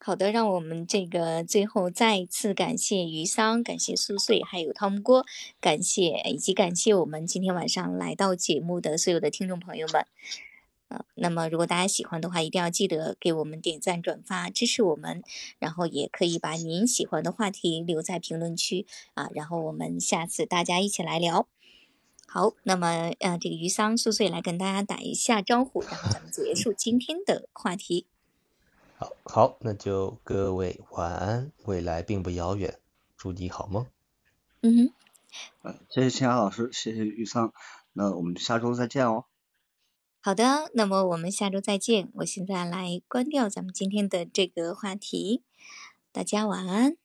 好的，让我们这个最后再一次感谢于桑，感谢苏穗，还有汤姆郭，感谢以及感谢我们今天晚上来到节目的所有的听众朋友们。呃，那么如果大家喜欢的话，一定要记得给我们点赞、转发，支持我们。然后也可以把您喜欢的话题留在评论区啊，然后我们下次大家一起来聊。好，那么呃，这个于桑苏穗来跟大家打一下招呼，然后咱们结束今天的话题。好，好，那就各位晚安，未来并不遥远，祝你好梦。嗯哼，呃，谢谢青雅老师，谢谢玉桑，那我们下周再见哦。好的，那么我们下周再见。我现在来关掉咱们今天的这个话题，大家晚安。